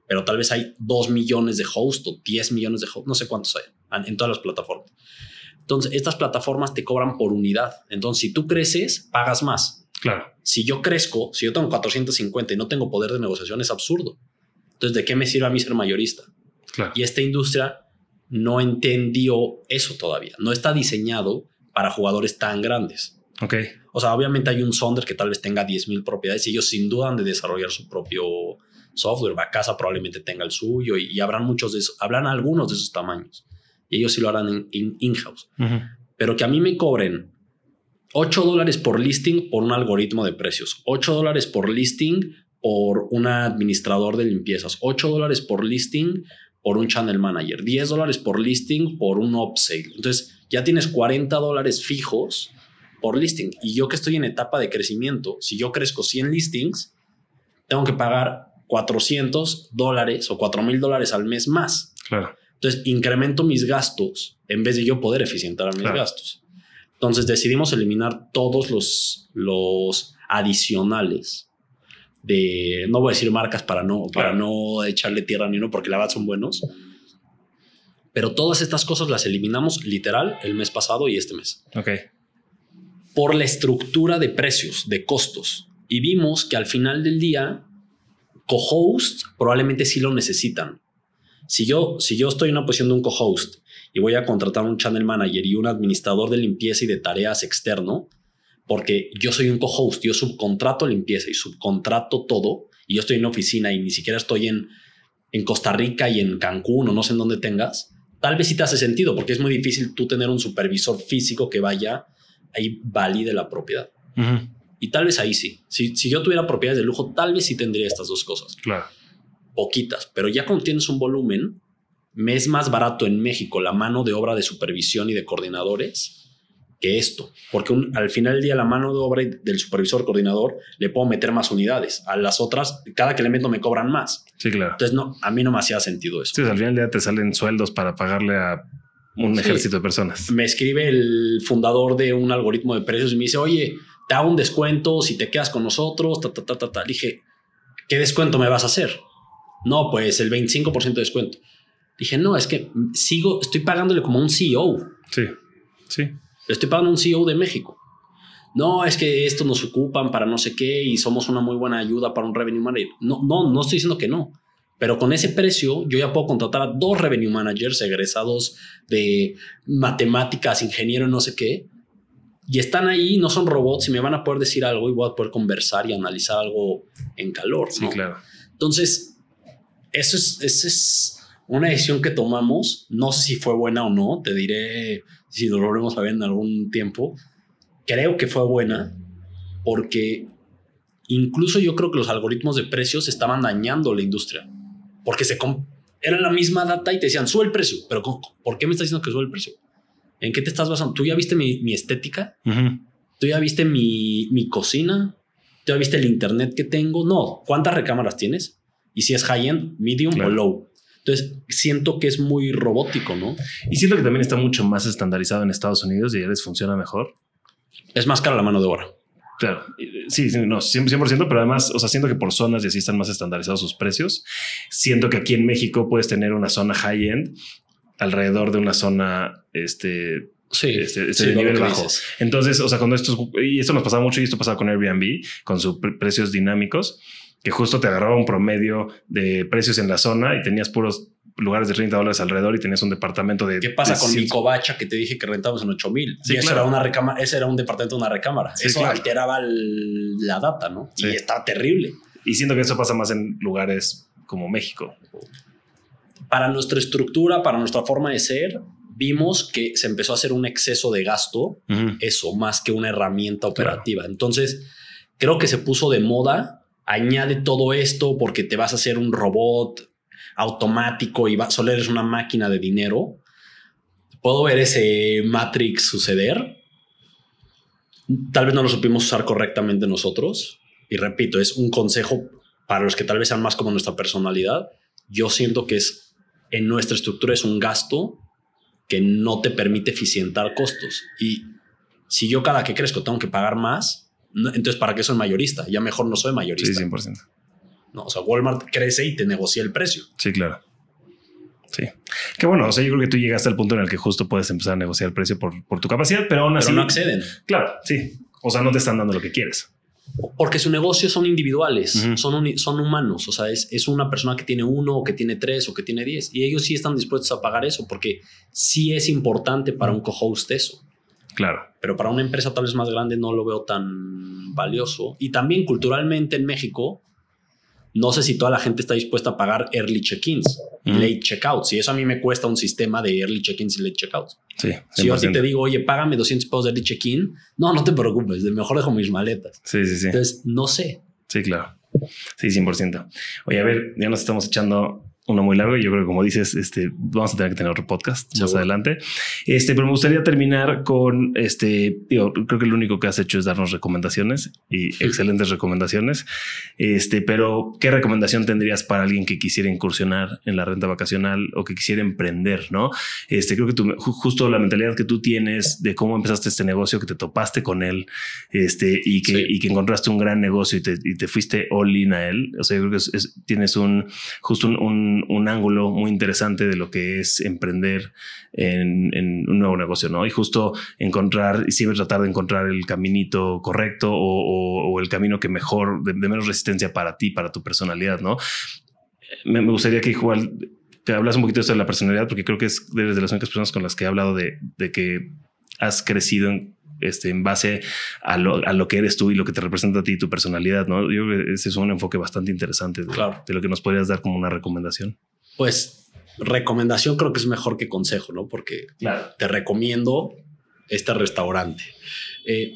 pero tal vez hay dos millones de hosts o diez millones de hosts, no sé cuántos hay en todas las plataformas. Entonces, estas plataformas te cobran por unidad. Entonces, si tú creces, pagas más. Claro. Si yo crezco, si yo tengo 450 y no tengo poder de negociación, es absurdo. Entonces, ¿de qué me sirve a mí ser mayorista? Claro. Y esta industria no entendió eso todavía. No está diseñado para jugadores tan grandes. Ok. O sea, obviamente hay un Sonder que tal vez tenga 10.000 propiedades y ellos sin duda han de desarrollar su propio software. casa probablemente tenga el suyo y, y habrán muchos de esos, habrán algunos de esos tamaños y ellos sí lo harán en in-house. Pero que a mí me cobren 8 dólares por listing por un algoritmo de precios, 8 dólares por listing por un administrador de limpiezas, 8 dólares por listing por un channel manager, 10 dólares por listing por un upsale. Entonces ya tienes 40 dólares fijos por listing. Y yo que estoy en etapa de crecimiento, si yo crezco 100 listings, tengo que pagar 400 dólares o 4 mil dólares al mes más. Claro. Entonces, incremento mis gastos en vez de yo poder eficientar mis gastos. Entonces, decidimos eliminar todos los, los adicionales de, no voy a decir marcas para no, para no echarle tierra ni uno, porque la verdad son buenos. Pero todas estas cosas las eliminamos literal el mes pasado y este mes. Ok. Por la estructura de precios, de costos. Y vimos que al final del día, co-host probablemente sí lo necesitan. Si yo, si yo estoy en una posición de un co-host y voy a contratar un channel manager y un administrador de limpieza y de tareas externo, porque yo soy un co-host, yo subcontrato limpieza y subcontrato todo, y yo estoy en oficina y ni siquiera estoy en, en Costa Rica y en Cancún o no sé en dónde tengas, tal vez sí te hace sentido, porque es muy difícil tú tener un supervisor físico que vaya ahí valide la propiedad. Y tal vez ahí sí. Si, si yo tuviera propiedades de lujo, tal vez sí tendría estas dos cosas. Claro. Poquitas, pero ya cuando tienes un volumen, me es más barato en México la mano de obra de supervisión y de coordinadores que esto, porque al final del día la mano de obra del supervisor coordinador le puedo meter más unidades, a las otras cada que le meto me cobran más. Sí, claro. Entonces no, a mí no me hacía sentido eso. Sí, al final del día te salen sueldos para pagarle a un ejército de personas. Me escribe el fundador de un algoritmo de precios y me dice, oye, te hago un descuento si te quedas con nosotros, ta, ta, ta, ta, ta. Dije, ¿qué descuento me vas a hacer? No, pues el 25% de descuento. Dije, no, es que sigo, estoy pagándole como un CEO. Sí, sí. Le estoy pagando un CEO de México. No, es que esto nos ocupan para no sé qué y somos una muy buena ayuda para un revenue manager. No, no, no estoy diciendo que no. Pero con ese precio yo ya puedo contratar a dos revenue managers egresados de matemáticas, ingeniero, no sé qué. Y están ahí, no son robots y me van a poder decir algo y voy a poder conversar y analizar algo en calor. Sí, claro. Entonces, eso es, eso es una decisión que tomamos. No sé si fue buena o no. Te diré si lo volvemos a ver en algún tiempo, creo que fue buena porque incluso yo creo que los algoritmos de precios estaban dañando la industria porque se era la misma data y te decían sube el precio, pero ¿por qué me estás diciendo que sube el precio? ¿En qué te estás basando? ¿Tú ya viste mi, estética? ¿Tú ya viste mi, mi cocina? ¿Tú ya viste el internet que tengo? No. ¿Cuántas recámaras tienes? Y si es high-end, medium o low. Entonces, siento que es muy robótico, ¿no? Y siento que también está mucho más estandarizado en Estados Unidos y ya les funciona mejor. Es más cara la mano de obra. Claro, sí, sí, no, 100%, pero además, o sea, siento que por zonas y así están más estandarizados sus precios. Siento que aquí en México puedes tener una zona high-end alrededor de una zona, este, Sí, este, este de nivel bajo. Entonces, o sea, cuando esto, y esto nos pasaba mucho y esto pasaba con Airbnb, con sus precios dinámicos, que justo te agarraba un promedio de precios en la zona y tenías puros lugares de 30 dólares alrededor y tenías un departamento de... ¿Qué pasa con mi covacha que te dije que rentamos en 8 mil? Sí, eso era una recámara, ese era un departamento de una recámara. eso alteraba la data, ¿no? Y estaba terrible. Y siento que eso pasa más en lugares como México. Para nuestra estructura, para nuestra forma de ser, vimos que se empezó a hacer un exceso de gasto, eso, más que una herramienta operativa. Entonces, creo que se puso de moda añade todo esto porque te vas a hacer un robot automático y va, solo eres una máquina de dinero. Puedo ver ese Matrix suceder. Tal vez no lo supimos usar correctamente nosotros. Y repito, es un consejo para los que tal vez sean más como nuestra personalidad. Yo siento que es en nuestra estructura es un gasto que no te permite eficientar costos. Y si yo cada que crezco tengo que pagar más, entonces, ¿para qué soy mayorista? Ya mejor no soy mayorista. Sí, 100%. No, o sea, Walmart crece y te negocia el precio. Sí, claro. Sí. Qué bueno. O sea, yo creo que tú llegaste al punto en el que justo puedes empezar a negociar el precio por, tu capacidad, pero aún así. Pero no acceden. Claro, sí. O sea, no te están dando lo que quieres. Porque su negocio son individuales, son, son humanos. O sea, es, es, una persona que tiene uno o que tiene tres o que tiene diez. Y ellos sí están dispuestos a pagar eso porque sí es importante para un co-host eso. Claro. Pero para una empresa tal vez más grande no lo veo tan valioso. Y también culturalmente en México, no sé si toda la gente está dispuesta a pagar early check-ins, late checkouts. Y eso a mí me cuesta un sistema de early check-ins y late checkouts. Sí, si yo te digo, oye, págame 200 pesos de early check-in, no, no te preocupes, de mejor dejo mis maletas. Sí, sí, sí. Entonces, no sé. Sí, claro. Sí, 100%. Oye, a ver, ya nos estamos echando uno muy largo y yo creo que como dices, este, vamos a tener que tener otro podcast más adelante. Este, pero me gustaría terminar con este, digo, creo que lo único que has hecho es darnos recomendaciones y excelentes recomendaciones. Este, pero ¿qué recomendación tendrías para alguien que quisiera incursionar en la renta vacacional o que quisiera emprender? No, este, creo que tú, justo la mentalidad que tú tienes de cómo empezaste este negocio, que te topaste con él, este, y que, y que encontraste un gran negocio y te, y te fuiste all in a él. O sea, yo creo que tienes un, justo un un, ángulo muy interesante de lo que es emprender en, un nuevo negocio, ¿no? Y justo encontrar y siempre tratar de encontrar el caminito correcto o, el camino que mejor, de, menos resistencia para ti, para tu personalidad, ¿no? Me, gustaría que igual te hablas un poquito de esto de la personalidad, porque creo que es de las únicas personas con las que he hablado de, que has crecido en, este, en base a lo, que eres tú y lo que te representa a ti y tu personalidad, ¿no? Yo creo que ese es un enfoque bastante interesante de, de lo que nos podrías dar como una recomendación. Pues recomendación creo que es mejor que consejo, ¿no? Porque te recomiendo este restaurante. Eh,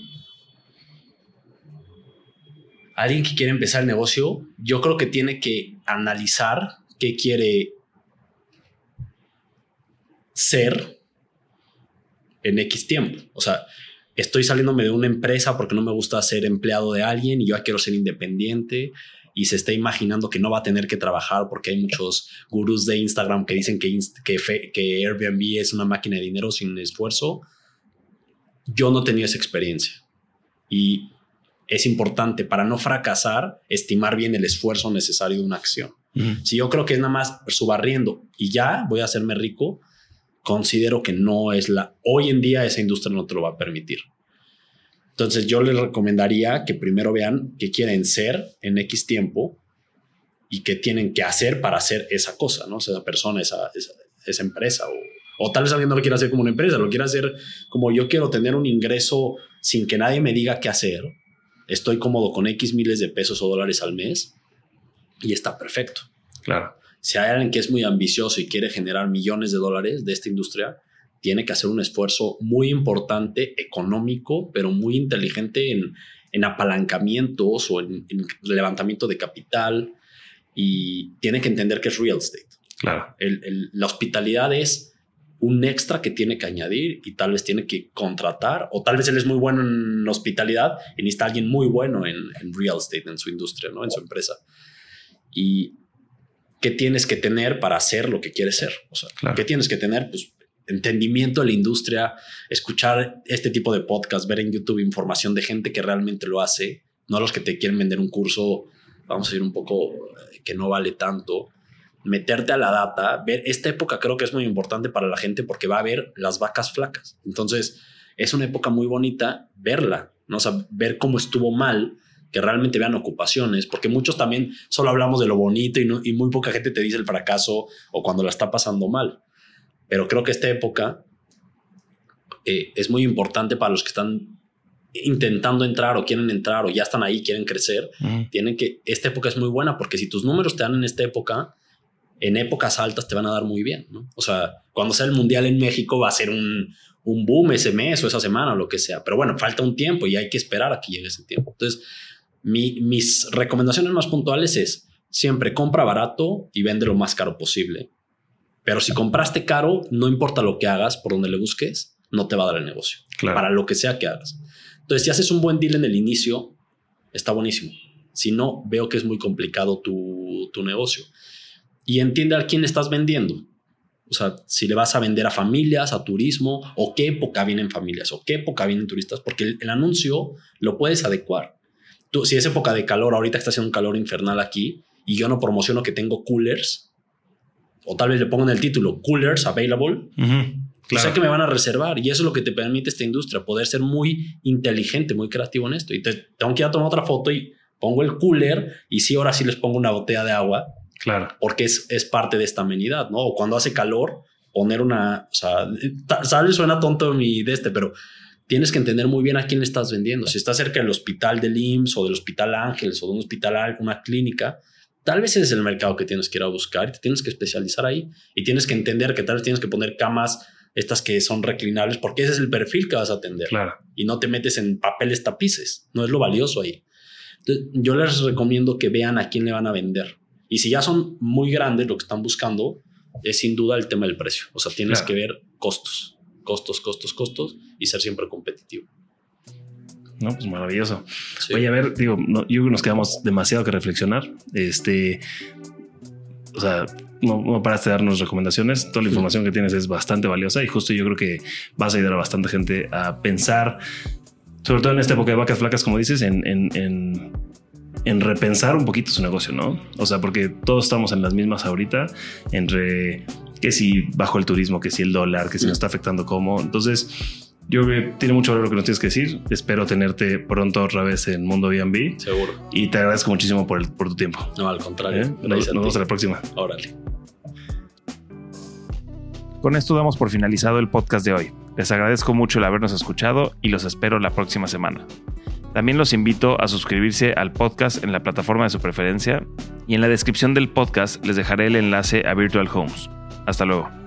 alguien que quiere empezar el negocio, yo creo que tiene que analizar qué quiere ser en X tiempo. O sea, estoy saliéndome de una empresa porque no me gusta ser empleado de alguien y yo quiero ser independiente y se está imaginando que no va a tener que trabajar porque hay muchos gurús de Instagram que dicen que, que, que Airbnb es una máquina de dinero sin esfuerzo. Yo no tenía esa experiencia y es importante para no fracasar estimar bien el esfuerzo necesario de una acción. Si yo creo que es nada más subarriendo y ya voy a hacerme rico, considero que no es la... Hoy en día esa industria no te lo va a permitir. Entonces yo les recomendaría que primero vean qué quieren ser en X tiempo y qué tienen que hacer para hacer esa cosa, ¿no? esa persona, esa, esa, empresa. O, o, tal vez alguien no lo quiera hacer como una empresa, lo quiera hacer como yo quiero tener un ingreso sin que nadie me diga qué hacer. Estoy cómodo con X miles de pesos o dólares al mes y está perfecto. Claro. Si hay alguien que es muy ambicioso y quiere generar millones de dólares de esta industria, tiene que hacer un esfuerzo muy importante, económico, pero muy inteligente en, apalancamientos o en, levantamiento de capital y tiene que entender que es real estate. Claro. la hospitalidad es un extra que tiene que añadir y tal vez tiene que contratar o tal vez él es muy bueno en hospitalidad y necesita alguien muy bueno en, real estate, en su industria, ¿no? en su empresa. Y qué tienes que tener para hacer lo que quieres ser. O sea, qué tienes que tener, pues entendimiento de la industria, escuchar este tipo de podcast, ver en YouTube información de gente que realmente lo hace, no los que te quieren vender un curso, vamos a decir un poco eh, que no vale tanto. Meterte a la data, ver esta época creo que es muy importante para la gente porque va a ver las vacas flacas. Entonces, es una época muy bonita verla, ¿no? O ver cómo estuvo mal que realmente vean ocupaciones, porque muchos también solo hablamos de lo bonito y, muy poca gente te dice el fracaso o cuando la está pasando mal. Pero creo que esta época eh, es muy importante para los que están intentando entrar o quieren entrar o ya están ahí, quieren crecer. Tienen que, esta época es muy buena porque si tus números te dan en esta época, en épocas altas te van a dar muy bien. ¿no? O sea, cuando sea el mundial en México va a ser un, un boom ese mes o esa semana o lo que sea. Pero bueno, falta un tiempo y hay que esperar a que llegue ese tiempo. Entonces, mis recomendaciones más puntuales es siempre compra barato y vende lo más caro posible. Pero si compraste caro, no importa lo que hagas, por donde le busques, no te va a dar el negocio. Para lo que sea que hagas. Entonces, si haces un buen deal en el inicio, está buenísimo. Si no, veo que es muy complicado tu, tu negocio. Y entiende a quién estás vendiendo. O sea, si le vas a vender a familias, a turismo, o qué época vienen familias, o qué época vienen turistas, porque el anuncio lo puedes adecuar si es época de calor, ahorita está haciendo un calor infernal aquí y yo no promociono que tengo coolers, o tal vez le pongan el título coolers available, pues sé que me van a reservar y eso es lo que te permite esta industria, poder ser muy inteligente, muy creativo en esto. Y te, tengo que ir a tomar otra foto y pongo el cooler y sí, ahora sí les pongo una botella de agua. Claro. Porque es, es parte de esta amenidad, ¿no? O cuando hace calor, poner una, o sea, sale, suena tonto mi de este, pero tienes que entender muy bien a quién le estás vendiendo. Si estás cerca del hospital del IMSS o del hospital Ángeles o de un hospital, una clínica, tal vez ese es el mercado que tienes que ir a buscar y te tienes que especializar ahí. Y tienes que entender que tal vez tienes que poner camas, estas que son reclinables, porque ese es el perfil que vas a atender. Claro. Y no te metes en papeles tapices. No es lo valioso ahí. yo les recomiendo que vean a quién le van a vender Y si ya son muy grandes lo que están buscando, es sin duda el tema del precio. O sea, tienes Claro. que ver costos, costos, costos, costos y ser siempre competitivo. No, pues maravilloso. Sí. Oye, a ver, digo, no, yo creo que nos quedamos demasiado que reflexionar. Este, o sea, no, no paraste de darnos recomendaciones. Toda la información que tienes es bastante valiosa y justo yo creo que vas a ayudar a bastante gente a pensar, sobre todo en esta época de vacas flacas, como dices, en, en, en, en repensar un poquito su negocio, ¿no? O sea, porque todos estamos en las mismas ahorita, entre que si bajo el turismo, que si el dólar, que si nos está afectando cómo. Entonces, yo creo que tiene mucho valor lo que nos tienes que decir. Espero tenerte pronto otra vez en Mundo B&B Seguro. y te agradezco muchísimo por, el- por tu tiempo. No, al ¿eh? contrario. Nos, Gracias a nos vemos a la próxima. Órale. Con esto damos por finalizado el podcast de hoy. Les agradezco mucho el habernos escuchado y los espero la próxima semana. También los invito a suscribirse al podcast en la plataforma de su preferencia y en la descripción del podcast les dejaré el enlace a Virtual Homes. Hasta luego.